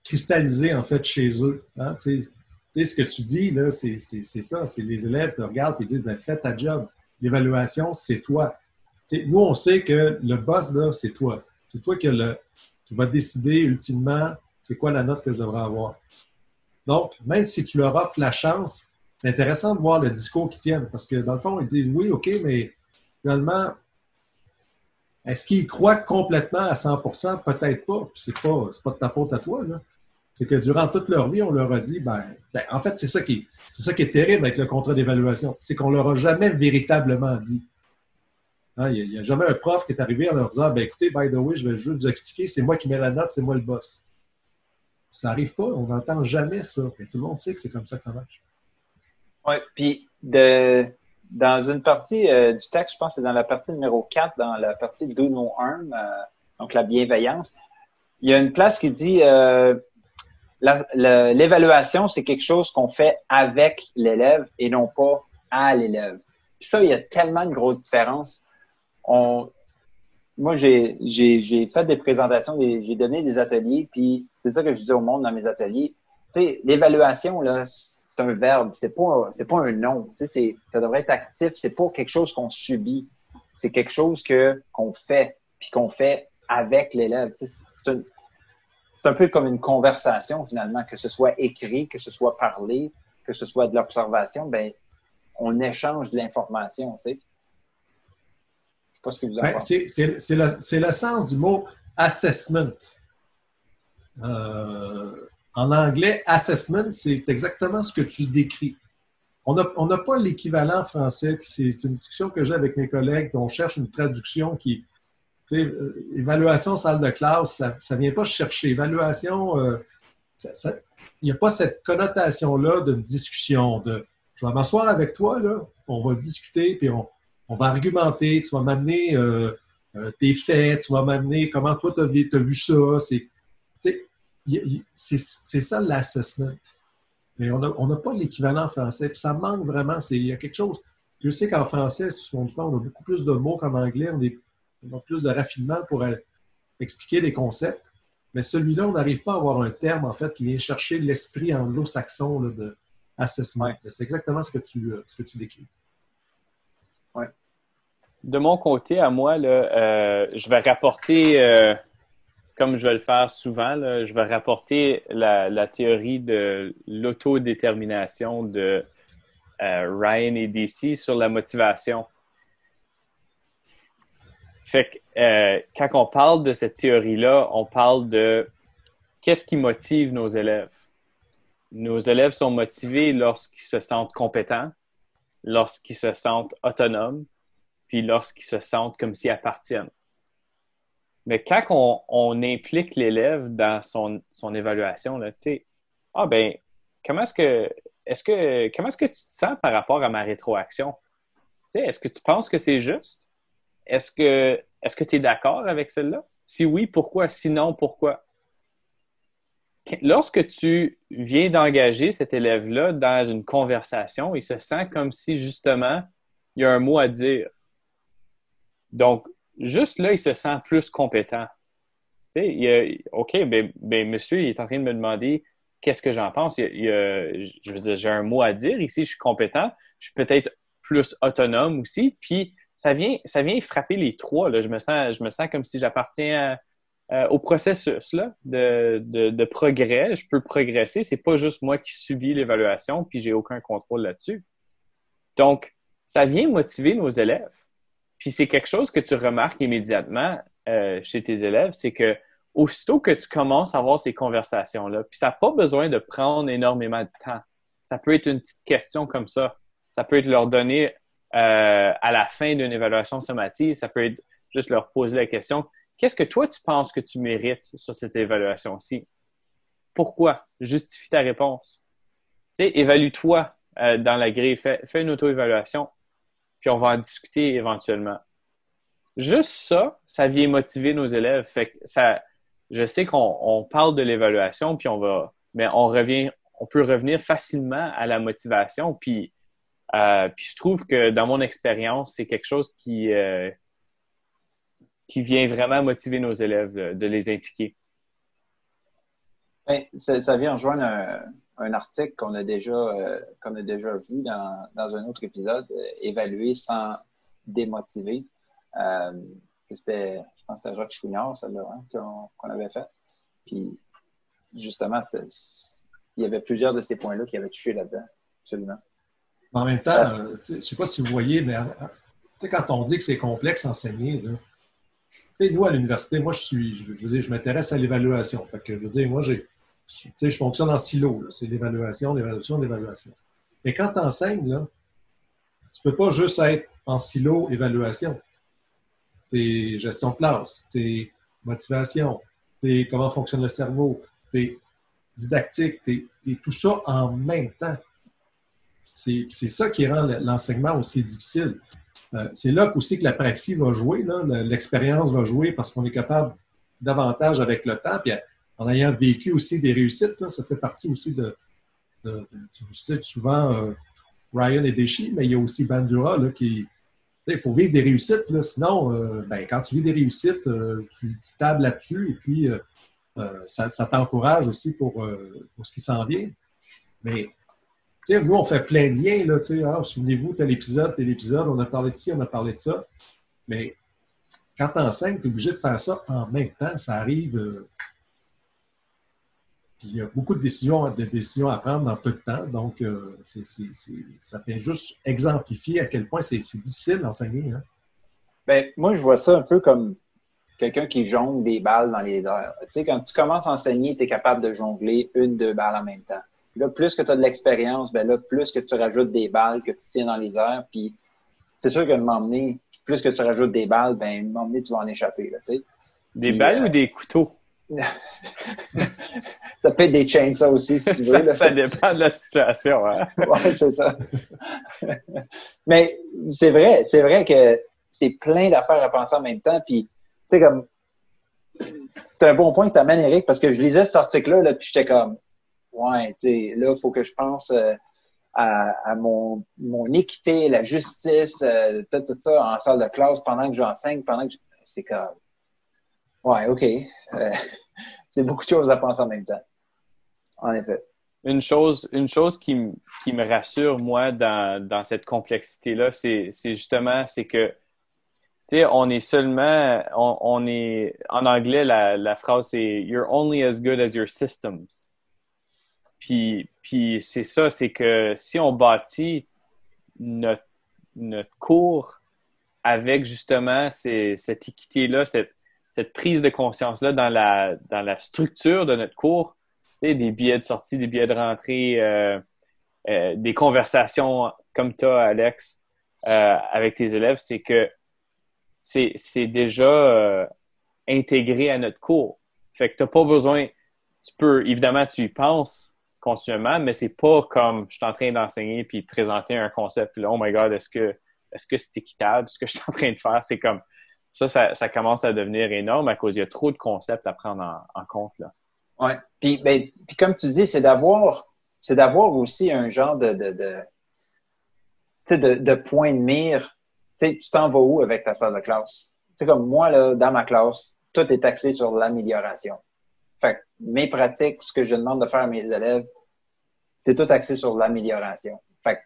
cristallisés, en fait, chez eux. Hein. Ce que tu dis, là, c'est ça. C'est les élèves te regardent et disent, ben, fais ta job. L'évaluation, c'est toi. Tu sais, nous, on sait que le boss, là, c'est toi. C'est toi qui, qui vas décider ultimement c'est quoi la note que je devrais avoir. Donc, même si tu leur offres la chance, c'est intéressant de voir le discours qu'ils tiennent parce que dans le fond, ils disent oui, OK, mais finalement, est-ce qu'ils croient complètement à 100% Peut-être pas. C'est pas, pas de ta faute à toi. C'est que durant toute leur vie, on leur a dit, ben, ben en fait, c'est ça qui est, c'est ça qui est terrible avec le contrat d'évaluation. C'est qu'on leur a jamais véritablement dit. Hein, il n'y a, jamais un prof qui est arrivé en leur disant, ben, écoutez, by the way, je vais juste vous expliquer, c'est moi qui mets la note, c'est moi le boss. Ça n'arrive pas, on n'entend jamais ça. tout le monde sait que c'est comme ça que ça marche. Oui, puis de, dans une partie euh, du texte, je pense que c'est dans la partie numéro 4, dans la partie Do No Harm, euh, donc la bienveillance, il y a une place qui dit euh, l'évaluation, c'est quelque chose qu'on fait avec l'élève et non pas à l'élève. Ça, il y a tellement de grosses différences. Moi, j'ai, fait des présentations, j'ai donné des ateliers, puis c'est ça que je dis au monde dans mes ateliers. Tu sais, l'évaluation, là, c'est un verbe, c'est pas c'est pas un nom. Tu sais, ça devrait être actif. C'est pas quelque chose qu'on subit. C'est quelque chose qu'on fait puis qu'on fait avec l'élève. c'est un, peu comme une conversation finalement, que ce soit écrit, que ce soit parlé, que ce soit de l'observation. Ben on échange de l'information. Tu sais. sais pas ce que vous en ben, pensez. C'est le, le sens du mot assessment. Euh, en anglais, assessment, c'est exactement ce que tu décris. On n'a pas l'équivalent français, puis c'est une discussion que j'ai avec mes collègues, on cherche une traduction qui, euh, évaluation salle de classe, ça ne vient pas chercher. Évaluation, euh, il n'y a pas cette connotation-là d'une discussion, de je vais m'asseoir avec toi, là, on va discuter, puis on, va argumenter, tu vas m'amener euh, tes faits, tu vas m'amener comment toi tu as, vu ça. C'est, ça l'assessment. Mais on n'a pas l'équivalent français. Puis ça manque vraiment. Il y a quelque chose. Je sais qu'en français, on a beaucoup plus de mots qu'en anglais. On, a plus de raffinement pour expliquer les concepts. Mais celui-là, on n'arrive pas à avoir un terme, en fait, qui vient chercher l'esprit anglo-saxon de assessment. C'est exactement ce que tu, euh, ce que tu décris. Ouais. De mon côté, à moi, là, euh, je vais rapporter euh, comme je vais le faire souvent, je vais rapporter la, théorie de l'autodétermination de euh, Ryan et DC sur la motivation. Fait que euh, quand on parle de cette théorie-là, on parle de qu'est-ce qui motive nos élèves. Nos élèves sont motivés lorsqu'ils se sentent compétents, lorsqu'ils se sentent autonomes, puis lorsqu'ils se sentent comme s'ils appartiennent. Mais quand on, implique l'élève dans son, évaluation, tu sais, ah ben, comment est-ce que est-ce que comment est-ce que tu te sens par rapport à ma rétroaction? Est-ce que tu penses que c'est juste? Est-ce que est-ce que tu es d'accord avec celle-là? Si oui, pourquoi? Sinon, pourquoi? Lorsque tu viens d'engager cet élève-là dans une conversation, il se sent comme si justement il y a un mot à dire. Donc, juste là, il se sent plus compétent. Il OK, ben, ben, monsieur, il est en train de me demander qu'est-ce que j'en pense? j'ai un mot à dire ici, je suis compétent, je suis peut-être plus autonome aussi, puis ça vient, frapper les trois. Là. Je, me sens, je me sens comme si j'appartiens au processus là, de, progrès. Je peux progresser. C'est pas juste moi qui subis l'évaluation, puis j'ai aucun contrôle là-dessus. Donc, ça vient motiver nos élèves. Puis c'est quelque chose que tu remarques immédiatement euh, chez tes élèves, c'est que aussitôt que tu commences à avoir ces conversations-là, puis ça n'a pas besoin de prendre énormément de temps. Ça peut être une petite question comme ça. Ça peut être leur donner à la fin d'une évaluation somatique, ça peut être juste leur poser la question qu'est-ce que toi tu penses que tu mérites sur cette évaluation-ci? Pourquoi? Justifie ta réponse. Tu sais, évalue-toi euh, dans la grille, fais, fais une auto-évaluation, puis on va en discuter éventuellement. Juste ça, ça vient motiver nos élèves. Fait que ça, je sais qu'on parle de l'évaluation, puis on va, mais on revient, on peut revenir facilement à la motivation. Puis, euh, puis je trouve que dans mon expérience, c'est quelque chose qui, euh, qui vient vraiment motiver nos élèves de, les impliquer. Ben, ça, vient rejoindre un, article qu'on a déjà euh, a déjà vu dans, dans un autre épisode, évaluer sans démotiver c'était, je pense que c'était Rock Chouinard, celle-là, hein, qu'on, avait fait. Puis, justement, il y avait plusieurs de ces points-là qui avaient touché là-dedans, absolument. En même temps, euh, je ne sais pas si vous voyez, mais quand on dit que c'est complexe enseigner, nous, à l'université, moi, je suis, je, dire, je m'intéresse à l'évaluation. Fait que, je veux dire, moi, j'ai, je fonctionne en silo. C'est l'évaluation, l'évaluation, l'évaluation. Mais quand tu enseignes, tu peux pas juste être en silo évaluation tes gestion de classe, tes motivations, tes comment fonctionne le cerveau, tes didactiques, tes, tout ça en même temps. C'est ça qui rend l'enseignement aussi difficile. Euh, c'est là aussi que la praxie va jouer, l'expérience va jouer parce qu'on est capable davantage avec le temps. Puis en ayant vécu aussi des réussites, ça fait partie aussi de. tu cites souvent euh, Ryan et Deschy, mais il y a aussi Bandura là, qui, il faut vivre des réussites, sinon, euh, ben, quand tu vis des réussites, tu, tables là-dessus et puis euh, ça, t'encourage aussi pour, ce qui s'en vient. Mais nous, on fait plein de liens. Là, ah, Souvenez-vous, tel épisode, tel épisode, on a parlé de ci, on a parlé de ça. Mais quand tu enseignes, tu es obligé de faire ça en même temps. Ça arrive il y a beaucoup de décisions, à prendre dans peu de temps. Donc, euh, ça vient juste exemplifier à quel point c'est difficile d'enseigner. Hein. Ben, moi, je vois ça un peu comme quelqu'un qui jongle des balles dans les airs. Tu sais, quand tu commences à enseigner, tu es capable de jongler une, deux balles en même temps. Là, plus que tu as de l'expérience, ben là, plus que tu rajoutes des balles que tu tiens dans les airs, puis c'est sûr que m'emmener, plus que tu rajoutes des balles, ben m'emmener, tu vas en échapper. Là, tu sais. Des balles ou des couteaux? ça peut être des ça aussi, si tu veux. Ça, dépend de la situation. Hein? oui, c'est ça. Mais c'est vrai, c'est vrai que c'est plein d'affaires à penser en même temps. Puis, tu sais, comme, c'est un bon point que tu amènes, Eric, parce que je lisais cet article-là, là, puis j'étais comme, ouais, tu sais, là, il faut que je pense euh, à, mon, mon équité, la justice, euh, tout, tout ça en salle de classe pendant que j'enseigne, pendant que c'est comme, ouais, OK. Euh, c'est beaucoup de choses à penser en même temps. En effet. Une chose, une chose qui, me rassure, moi, dans, cette complexité-là, c'est justement, c'est que, tu sais, on est seulement, on, est, en anglais, la, phrase, c'est « You're only as good as your systems ». Puis, c'est ça, c'est que si on bâtit notre, notre cours avec justement cette équité-là, cette, cette prise de conscience-là dans la, dans la structure de notre cours, tu sais, des billets de sortie, des billets de rentrée, euh, euh, des conversations comme toi, Alex, euh, avec tes élèves, c'est que c'est déjà intégré à notre cours. Fait que tu n'as pas besoin, tu peux, évidemment, tu y penses continuellement, mais c'est pas comme je suis en train d'enseigner puis présenter un concept, puis là, oh my god, est-ce que est-ce que c'est équitable ce que je suis en train de faire? C'est comme ça, ça, commence à devenir énorme à cause il y a trop de concepts à prendre en, compte. Là. Ouais. Puis, ben, puis comme tu dis, c'est d'avoir c'est d'avoir aussi un genre de, de, de, de, de point de mire. tu t'en vas où avec ta salle de classe? C'est comme moi, là, dans ma classe, tout est axé sur l'amélioration. Fait que mes pratiques, ce que je demande de faire à mes élèves, c'est tout axé sur l'amélioration. Fait que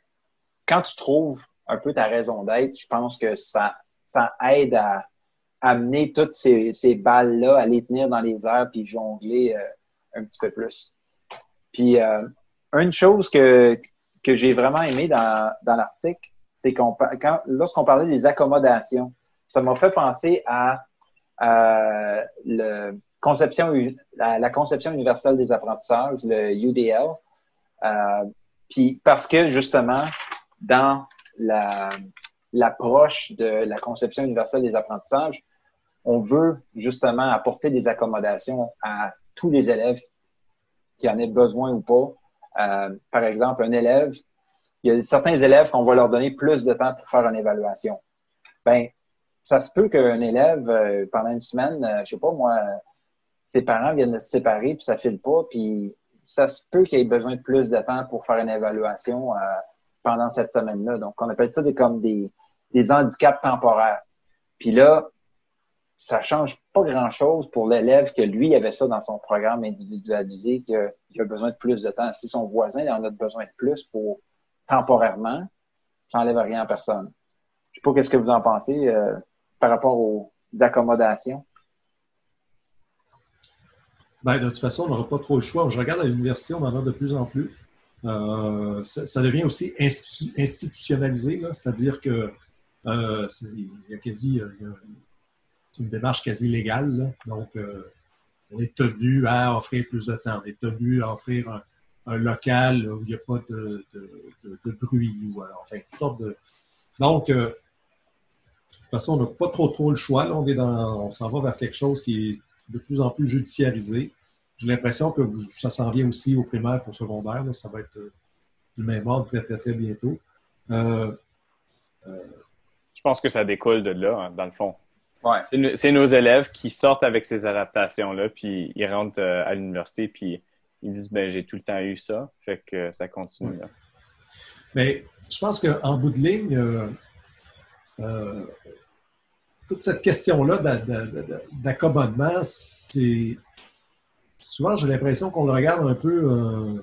quand tu trouves un peu ta raison d'être, je pense que ça, ça aide à amener toutes ces, ces balles-là, à les tenir dans les airs puis jongler euh, un petit peu plus. Puis euh, une chose que, que j'ai vraiment aimé dans, dans l'article, c'est qu'on quand lorsqu'on parlait des accommodations, ça m'a fait penser à, le conception la, conception universelle des apprentissages, le UDL. Euh, puis parce que justement, dans la l'approche de la conception universelle des apprentissages, on veut justement apporter des accommodations à tous les élèves qui en aient besoin ou pas, euh, par exemple, un élève, il y a certains élèves qu'on va leur donner plus de temps pour faire une évaluation. Ben, ça se peut qu'un élève, euh, pendant une semaine, euh, je sais pas moi, ses parents viennent de se séparer, puis ça file pas, puis ça se peut qu'il ait besoin de plus de temps pour faire une évaluation pendant cette semaine-là. Donc, on appelle ça des, comme des, des handicaps temporaires. Puis là, ça change pas grand-chose pour l'élève que lui avait ça dans son programme individualisé, qu'il a besoin de plus de temps. Si son voisin en a besoin de plus pour temporairement, ça n'enlève rien à personne. Je sais pas qu'est-ce que vous en pensez euh, par rapport aux accommodations. Ben, de toute façon, on n'aura pas trop le choix. Je regarde à l'université, on en a de plus en plus. Euh, ça, devient aussi institutionnalisé, c'est-à-dire que euh, y a quasi c'est une démarche quasi légale. Donc, euh, on est tenu à offrir plus de temps. On est tenu à offrir un, local où il n'y a pas de, bruit. Ou, enfin, toutes sortes de. Donc, euh, de toute façon, on n'a pas trop trop le choix. Là, on est dans, on s'en va vers quelque chose qui est de plus en plus judiciarisé. J'ai l'impression que ça s'en vient aussi au primaire pour secondaire. Ça va être euh, du même ordre très, très, très bientôt. Je pense que ça découle de là, hein, dans le fond. C'est nos élèves qui sortent avec ces adaptations-là, puis ils rentrent euh, à l'université, puis ils disent ben j'ai tout le temps eu ça, fait que ça continue. Mais je pense qu'en bout de ligne, euh, euh, toute cette question-là d'accommodement, c'est souvent j'ai l'impression qu'on le regarde un peu,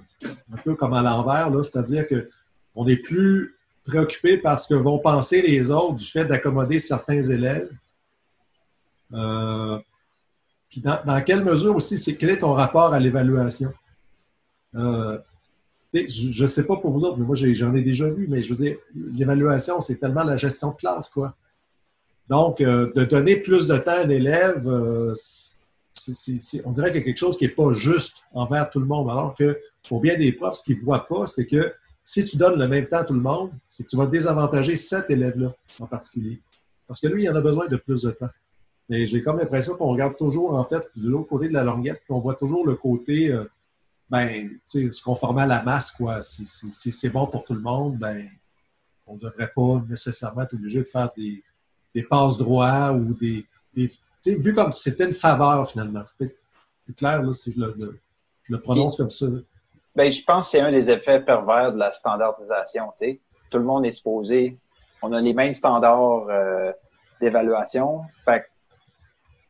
peu comme à l'envers, c'est-à-dire qu'on est plus préoccupé par ce que vont penser les autres du fait d'accommoder certains élèves euh, dans, quelle mesure aussi, c'est quel est ton rapport à l'évaluation? Euh, je ne sais pas pour vous autres, mais moi j'en ai, déjà vu, mais je veux dire, l'évaluation, c'est tellement la gestion de classe, quoi. Donc, euh, de donner plus de temps à un élève, on dirait qu'il y a quelque chose qui n'est pas juste envers tout le monde. Alors que pour bien des profs, ce qu'ils ne voient pas, c'est que si tu donnes le même temps à tout le monde, c'est que tu vas désavantager cet élève-là en particulier. Parce que lui, il en a besoin de plus de temps. Mais j'ai comme l'impression qu'on regarde toujours, en fait, de l'autre côté de la languette, puis on voit toujours le côté, euh, ben, tu sais, se conformer à la masse, quoi. Si, c'est bon pour tout le monde, ben, on ne devrait pas nécessairement être obligé de faire des, des passes droits ou des. tu sais, vu comme si c'était une faveur, finalement. C'est plus clair, là, si je le, le prononce comme ça. Ben, je pense que c'est un des effets pervers de la standardisation, tu sais. Tout le monde est supposé. On a les mêmes standards euh, d'évaluation. Fait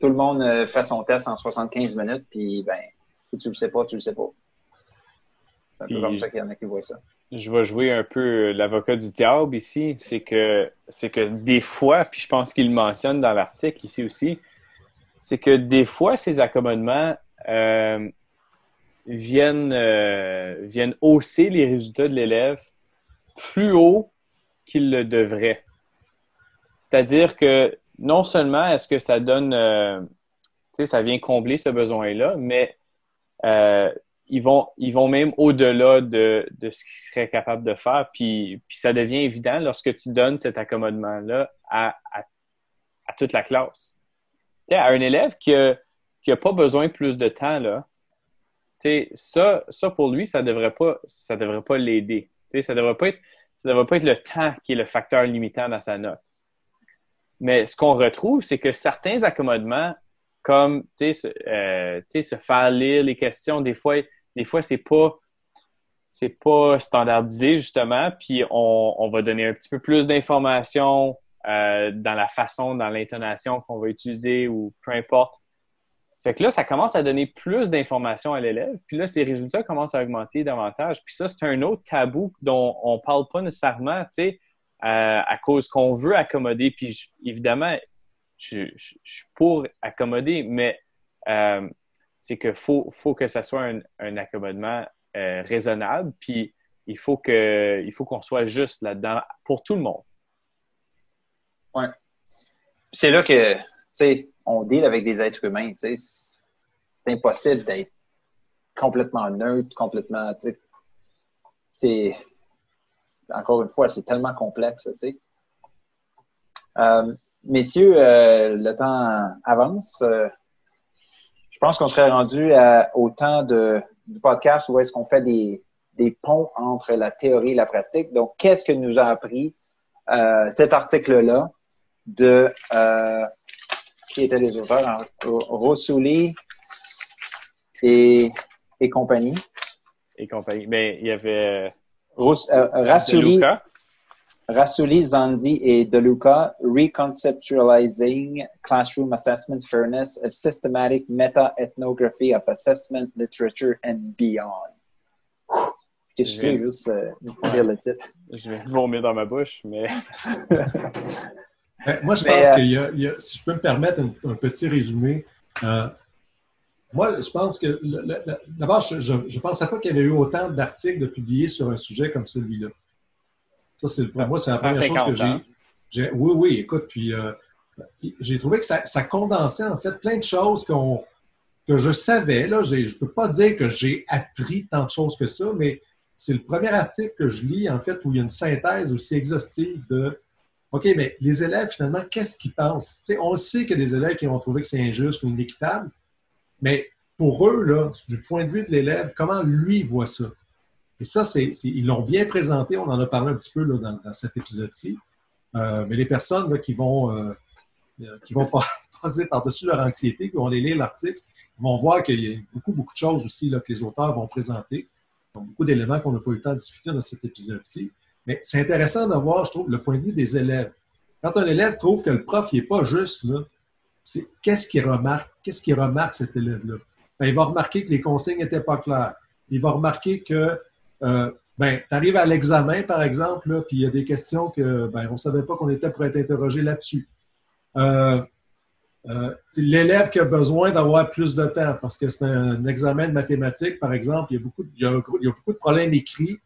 tout le monde euh, fait son test en 75 minutes, puis ben, si tu le sais pas, tu le sais pas. C'est un peu comme ça qu'il y en a qui voient ça. Je vais jouer un peu l'avocat du diable ici. C'est que, c'est que des fois, puis je pense qu'il le mentionne dans l'article ici aussi, c'est que des fois, ces accommodements euh, viennent, euh, viennent hausser les résultats de l'élève plus haut qu'ils le devraient. C'est-à-dire que non seulement est-ce que ça donne, euh, tu sais, ça vient combler ce besoin-là, mais euh, ils vont, ils vont même au-delà de, de ce qu'ils seraient capables de faire. Puis, puis ça devient évident lorsque tu donnes cet accommodement-là à, à, toute la classe. À un élève qui a, qui a pas besoin de plus de temps, là, ça, ça pour lui, ça devrait pas, pas l'aider. Ça devrait pas être, devrait pas être le temps qui est le facteur limitant dans sa note. Mais ce qu'on retrouve, c'est que certains accommodements, comme euh, se faire lire les questions, des fois, des fois c'est pas c'est pas standardisé justement, puis on, on, va donner un petit peu plus d'informations euh, dans la façon, dans l'intonation qu'on va utiliser ou peu importe. Fait que là, ça commence à donner plus d'informations à l'élève, puis là, ses résultats commencent à augmenter davantage. Puis ça, c'est un autre tabou dont on parle pas nécessairement, tu sais, euh, à cause qu'on veut accommoder. Puis évidemment, je, suis pour accommoder, mais euh, c'est qu'il faut, faut que ça soit un, un accommodement euh, raisonnable, puis il faut que il faut qu'on soit juste là-dedans pour tout le monde. Ouais. C'est là que, tu sais, on deal avec des êtres humains, tu sais. C'est impossible d'être complètement neutre, complètement, tu sais. C'est, encore une fois, c'est tellement complexe, tu sais. Euh, messieurs, euh, le temps avance. Euh, je pense qu'on serait rendu au temps de, du podcast où est-ce qu'on fait des, des ponts entre la théorie et la pratique. Donc, qu'est-ce que nous a appris cet article-là de qui étaient les auteurs, hein, Rossouli et, et compagnie? Et compagnie. Mais il y avait euh, Rassouli, Rassouli, Zandi et DeLuca, Reconceptualizing Classroom Assessment Fairness, a Systematic Meta-Ethnography of Assessment Literature and Beyond. Je suis juste euh, lire le titre. Je vais vomir dans ma bouche, mais... Ben, moi, je pense euh, qu'il y, a, si je peux me permettre un, petit résumé, euh, moi, je pense que, d'abord, je ne pensais pas qu'il y avait eu autant d'articles de publiés sur un sujet comme celui-là. Ça, c'est pour moi, c'est la première chose que j'ai. Oui, oui, écoute, puis euh, j'ai trouvé que ça, condensait en fait plein de choses qu'on que je savais. Là, je ne peux pas dire que j'ai appris tant de choses que ça, mais c'est le premier article que je lis, en fait, où il y a une synthèse aussi exhaustive de OK, mais les élèves, finalement, qu'est-ce qu'ils pensent? on sait qu'il y a des élèves qui vont trouver que c'est injuste ou inéquitable, mais pour eux, là, du point de vue de l'élève, comment lui voit ça? Et ça, ils l'ont bien présenté, on en a parlé un petit peu dans, cet épisode-ci. Euh, mais les personnes qui vont, euh, euh, vont passer par-dessus leur anxiété, qui vont aller lire l'article, vont voir qu'il y a beaucoup, beaucoup de choses aussi que les auteurs vont présenter. Beaucoup d'éléments qu'on n'a pas eu le temps de discuter dans cet épisode-ci. Mais c'est intéressant de voir, je trouve, le point de vue des élèves. Quand un élève trouve que le prof n'est pas juste, qu'est-ce qu'il remarque? Qu'est-ce qu'il remarque, cet élève-là? Ben, il va remarquer que les consignes n'étaient pas claires. Il va remarquer que euh, ben, tu arrives à l'examen, par exemple, puis il y a des questions que ben, on ne savait pas qu'on était pour être interrogé là-dessus. Euh, euh, l'élève qui a besoin d'avoir plus de temps parce que c'est un, examen de mathématiques, par exemple, il y a beaucoup, il y a beaucoup de problèmes écrits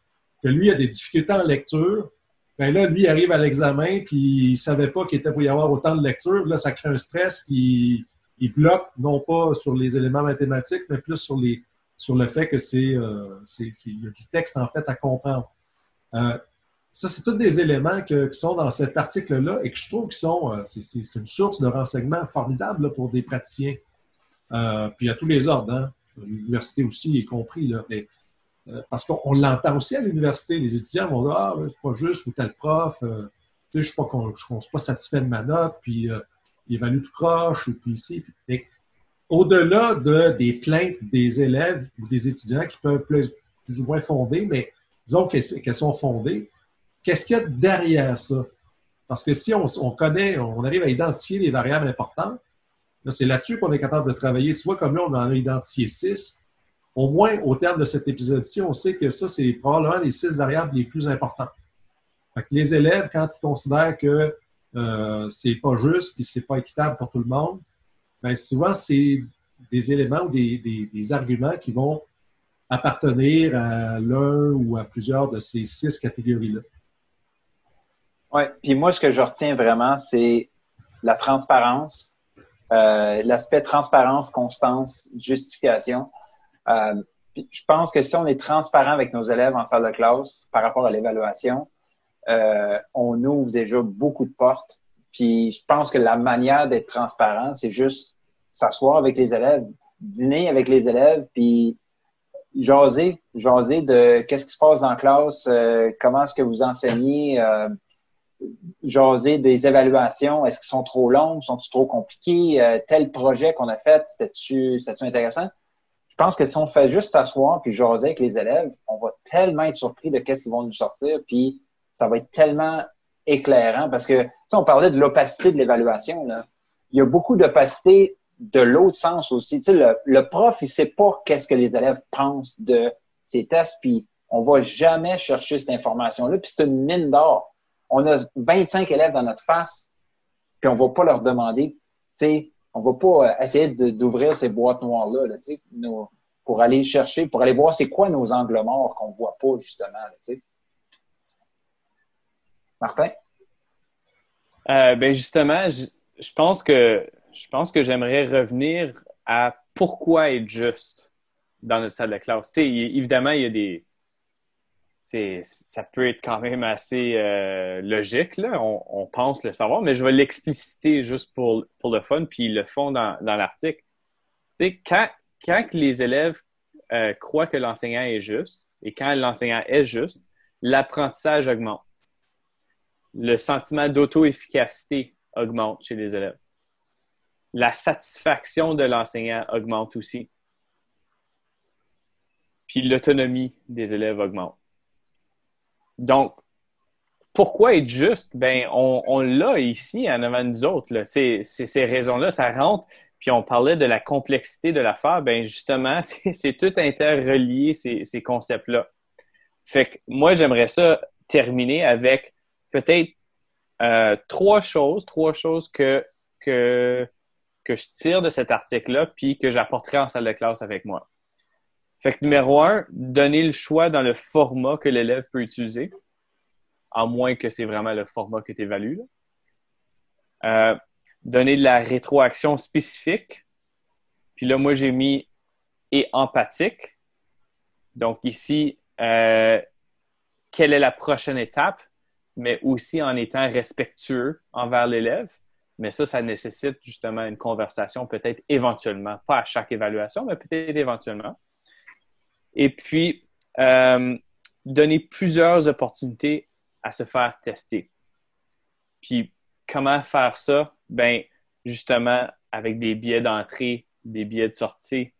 que lui a des difficultés en lecture, ben là, lui, il arrive à l'examen, puis il ne savait pas qu'il était pour y avoir autant de lecture. Là, ça crée un stress il bloque, non pas sur les éléments mathématiques, mais plus sur, les, sur le fait que c'est, euh, il y a du texte, en fait, à comprendre. Euh, ça, c'est tous des éléments qui sont dans cet article-là et que je trouve que sont, euh, c'est, une source de renseignement formidable pour des praticiens. puis à tous les ordres, hein, l'université aussi y compris. Là. Parce qu'on l'entend aussi à l'université. Les étudiants vont dire Ah, c'est pas juste, ou tel prof, je ne suis, pas satisfait de ma note, puis il évalue tout croche, ou puis ici. Au-delà de, des plaintes des élèves ou des étudiants qui peuvent plus, plus ou moins fonder, mais disons qu'elles sont fondées, qu'est-ce qu'il y a derrière ça? Parce que si on, on, connaît, on arrive à identifier les variables importantes, c'est là-dessus qu'on est capable de travailler. Tu vois, comme là, on en a identifié six au moins au terme de cet épisode-ci, on sait que ça, c'est probablement les six variables les plus importantes. les élèves, quand ils considèrent que euh, c'est pas juste et c'est pas équitable pour tout le monde, bien souvent, c'est des éléments ou des, arguments qui vont appartenir à l'un ou à plusieurs de ces six catégories-là. Oui, puis moi, ce que je retiens vraiment, c'est la transparence, euh, l'aspect transparence, constance, justification. Euh, je pense que si on est transparent avec nos élèves en salle de classe par rapport à l'évaluation, euh, on ouvre déjà beaucoup de portes. Puis je pense que la manière d'être transparent, c'est juste s'asseoir avec les élèves, dîner avec les élèves, puis jaser, jaser de qu'est-ce qui se passe en classe, euh, comment est-ce que vous enseignez, euh, jaser des évaluations, est-ce qu'ils sont trop longs, sont-ils trop compliqués, euh, tel projet qu'on a fait, c'était-tu intéressant? Je pense que si on fait juste s'asseoir puis jaser avec les élèves, on va tellement être surpris de qu'est-ce qu'ils vont nous sortir, puis ça va être tellement éclairant parce que, on parlait de l'opacité de l'évaluation, là. Il y a beaucoup d'opacité de l'autre sens aussi. Tu sais, le, le prof, il sait pas qu'est-ce que les élèves pensent de ces tests, puis on va jamais chercher cette information-là, puis c'est une mine d'or. On a 25 élèves dans notre face, puis on va pas leur demander, tu sais, on va pas euh, essayer d'ouvrir ces boîtes noires-là, là, tu sais, pour aller chercher, pour aller voir c'est quoi nos angles morts qu'on voit pas, justement, tu sais. Martin? Euh, ben justement, je, pense que je pense que j'aimerais revenir à pourquoi être juste dans notre salle de classe. Tu sais, évidemment, il y a des. Ça peut être quand même assez euh, logique, là. On, pense le savoir, mais je vais l'expliciter juste pour, pour le fun, puis ils le font dans, dans l'article. Quand, quand les élèves euh, croient que l'enseignant est juste, et quand l'enseignant est juste, l'apprentissage augmente. Le sentiment d'auto-efficacité augmente chez les élèves la satisfaction de l'enseignant augmente aussi. Puis l'autonomie des élèves augmente. Donc, pourquoi être juste? Ben, on, l'a ici en avant de nous autres. Ces raisons-là, ça rentre. Puis on parlait de la complexité de l'affaire. Ben, justement, c'est tout interrelié, ces, ces concepts-là. Fait que moi, j'aimerais ça terminer avec peut-être euh, trois choses, trois choses que, que que je tire de cet article-là, puis que j'apporterai en salle de classe avec moi. Fait que numéro un, donner le choix dans le format que l'élève peut utiliser, à moins que c'est vraiment le format que tu évalues. Euh, donner de la rétroaction spécifique. Puis là, moi, j'ai mis et empathique. Donc ici, euh, quelle est la prochaine étape, mais aussi en étant respectueux envers l'élève. Mais ça, ça nécessite justement une conversation, peut-être éventuellement, pas à chaque évaluation, mais peut-être éventuellement. Et puis, euh, donner plusieurs opportunités à se faire tester. Puis, comment faire ça? Ben, justement, avec des billets d'entrée, des billets de sortie.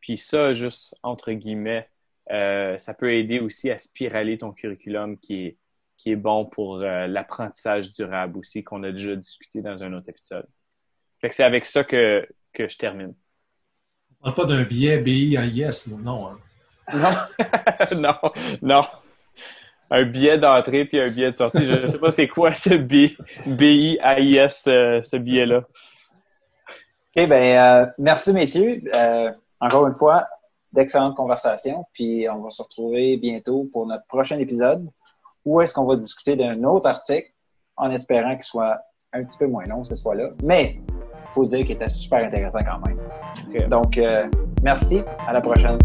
Puis ça, juste entre guillemets, euh, ça peut aider aussi à spiraler ton curriculum qui est qui est bon pour euh, l'apprentissage durable aussi, qu'on a déjà discuté dans un autre épisode. Fait que c'est avec ça que, que je termine. On parle pas d'un billet BIAIS, non? Hein? Non, non, non. Un billet d'entrée puis un billet de sortie. Je ne sais pas c'est quoi ce BIAIS, euh, ce billet-là. OK, ben euh, merci messieurs. encore une fois, d'excellentes conversations. Puis on va se retrouver bientôt pour notre prochain épisode ou est-ce qu'on va discuter d'un autre article en espérant qu'il soit un petit peu moins long cette fois-là. Mais il faut dire qu'il était super intéressant quand même. Donc, euh, merci. À la prochaine.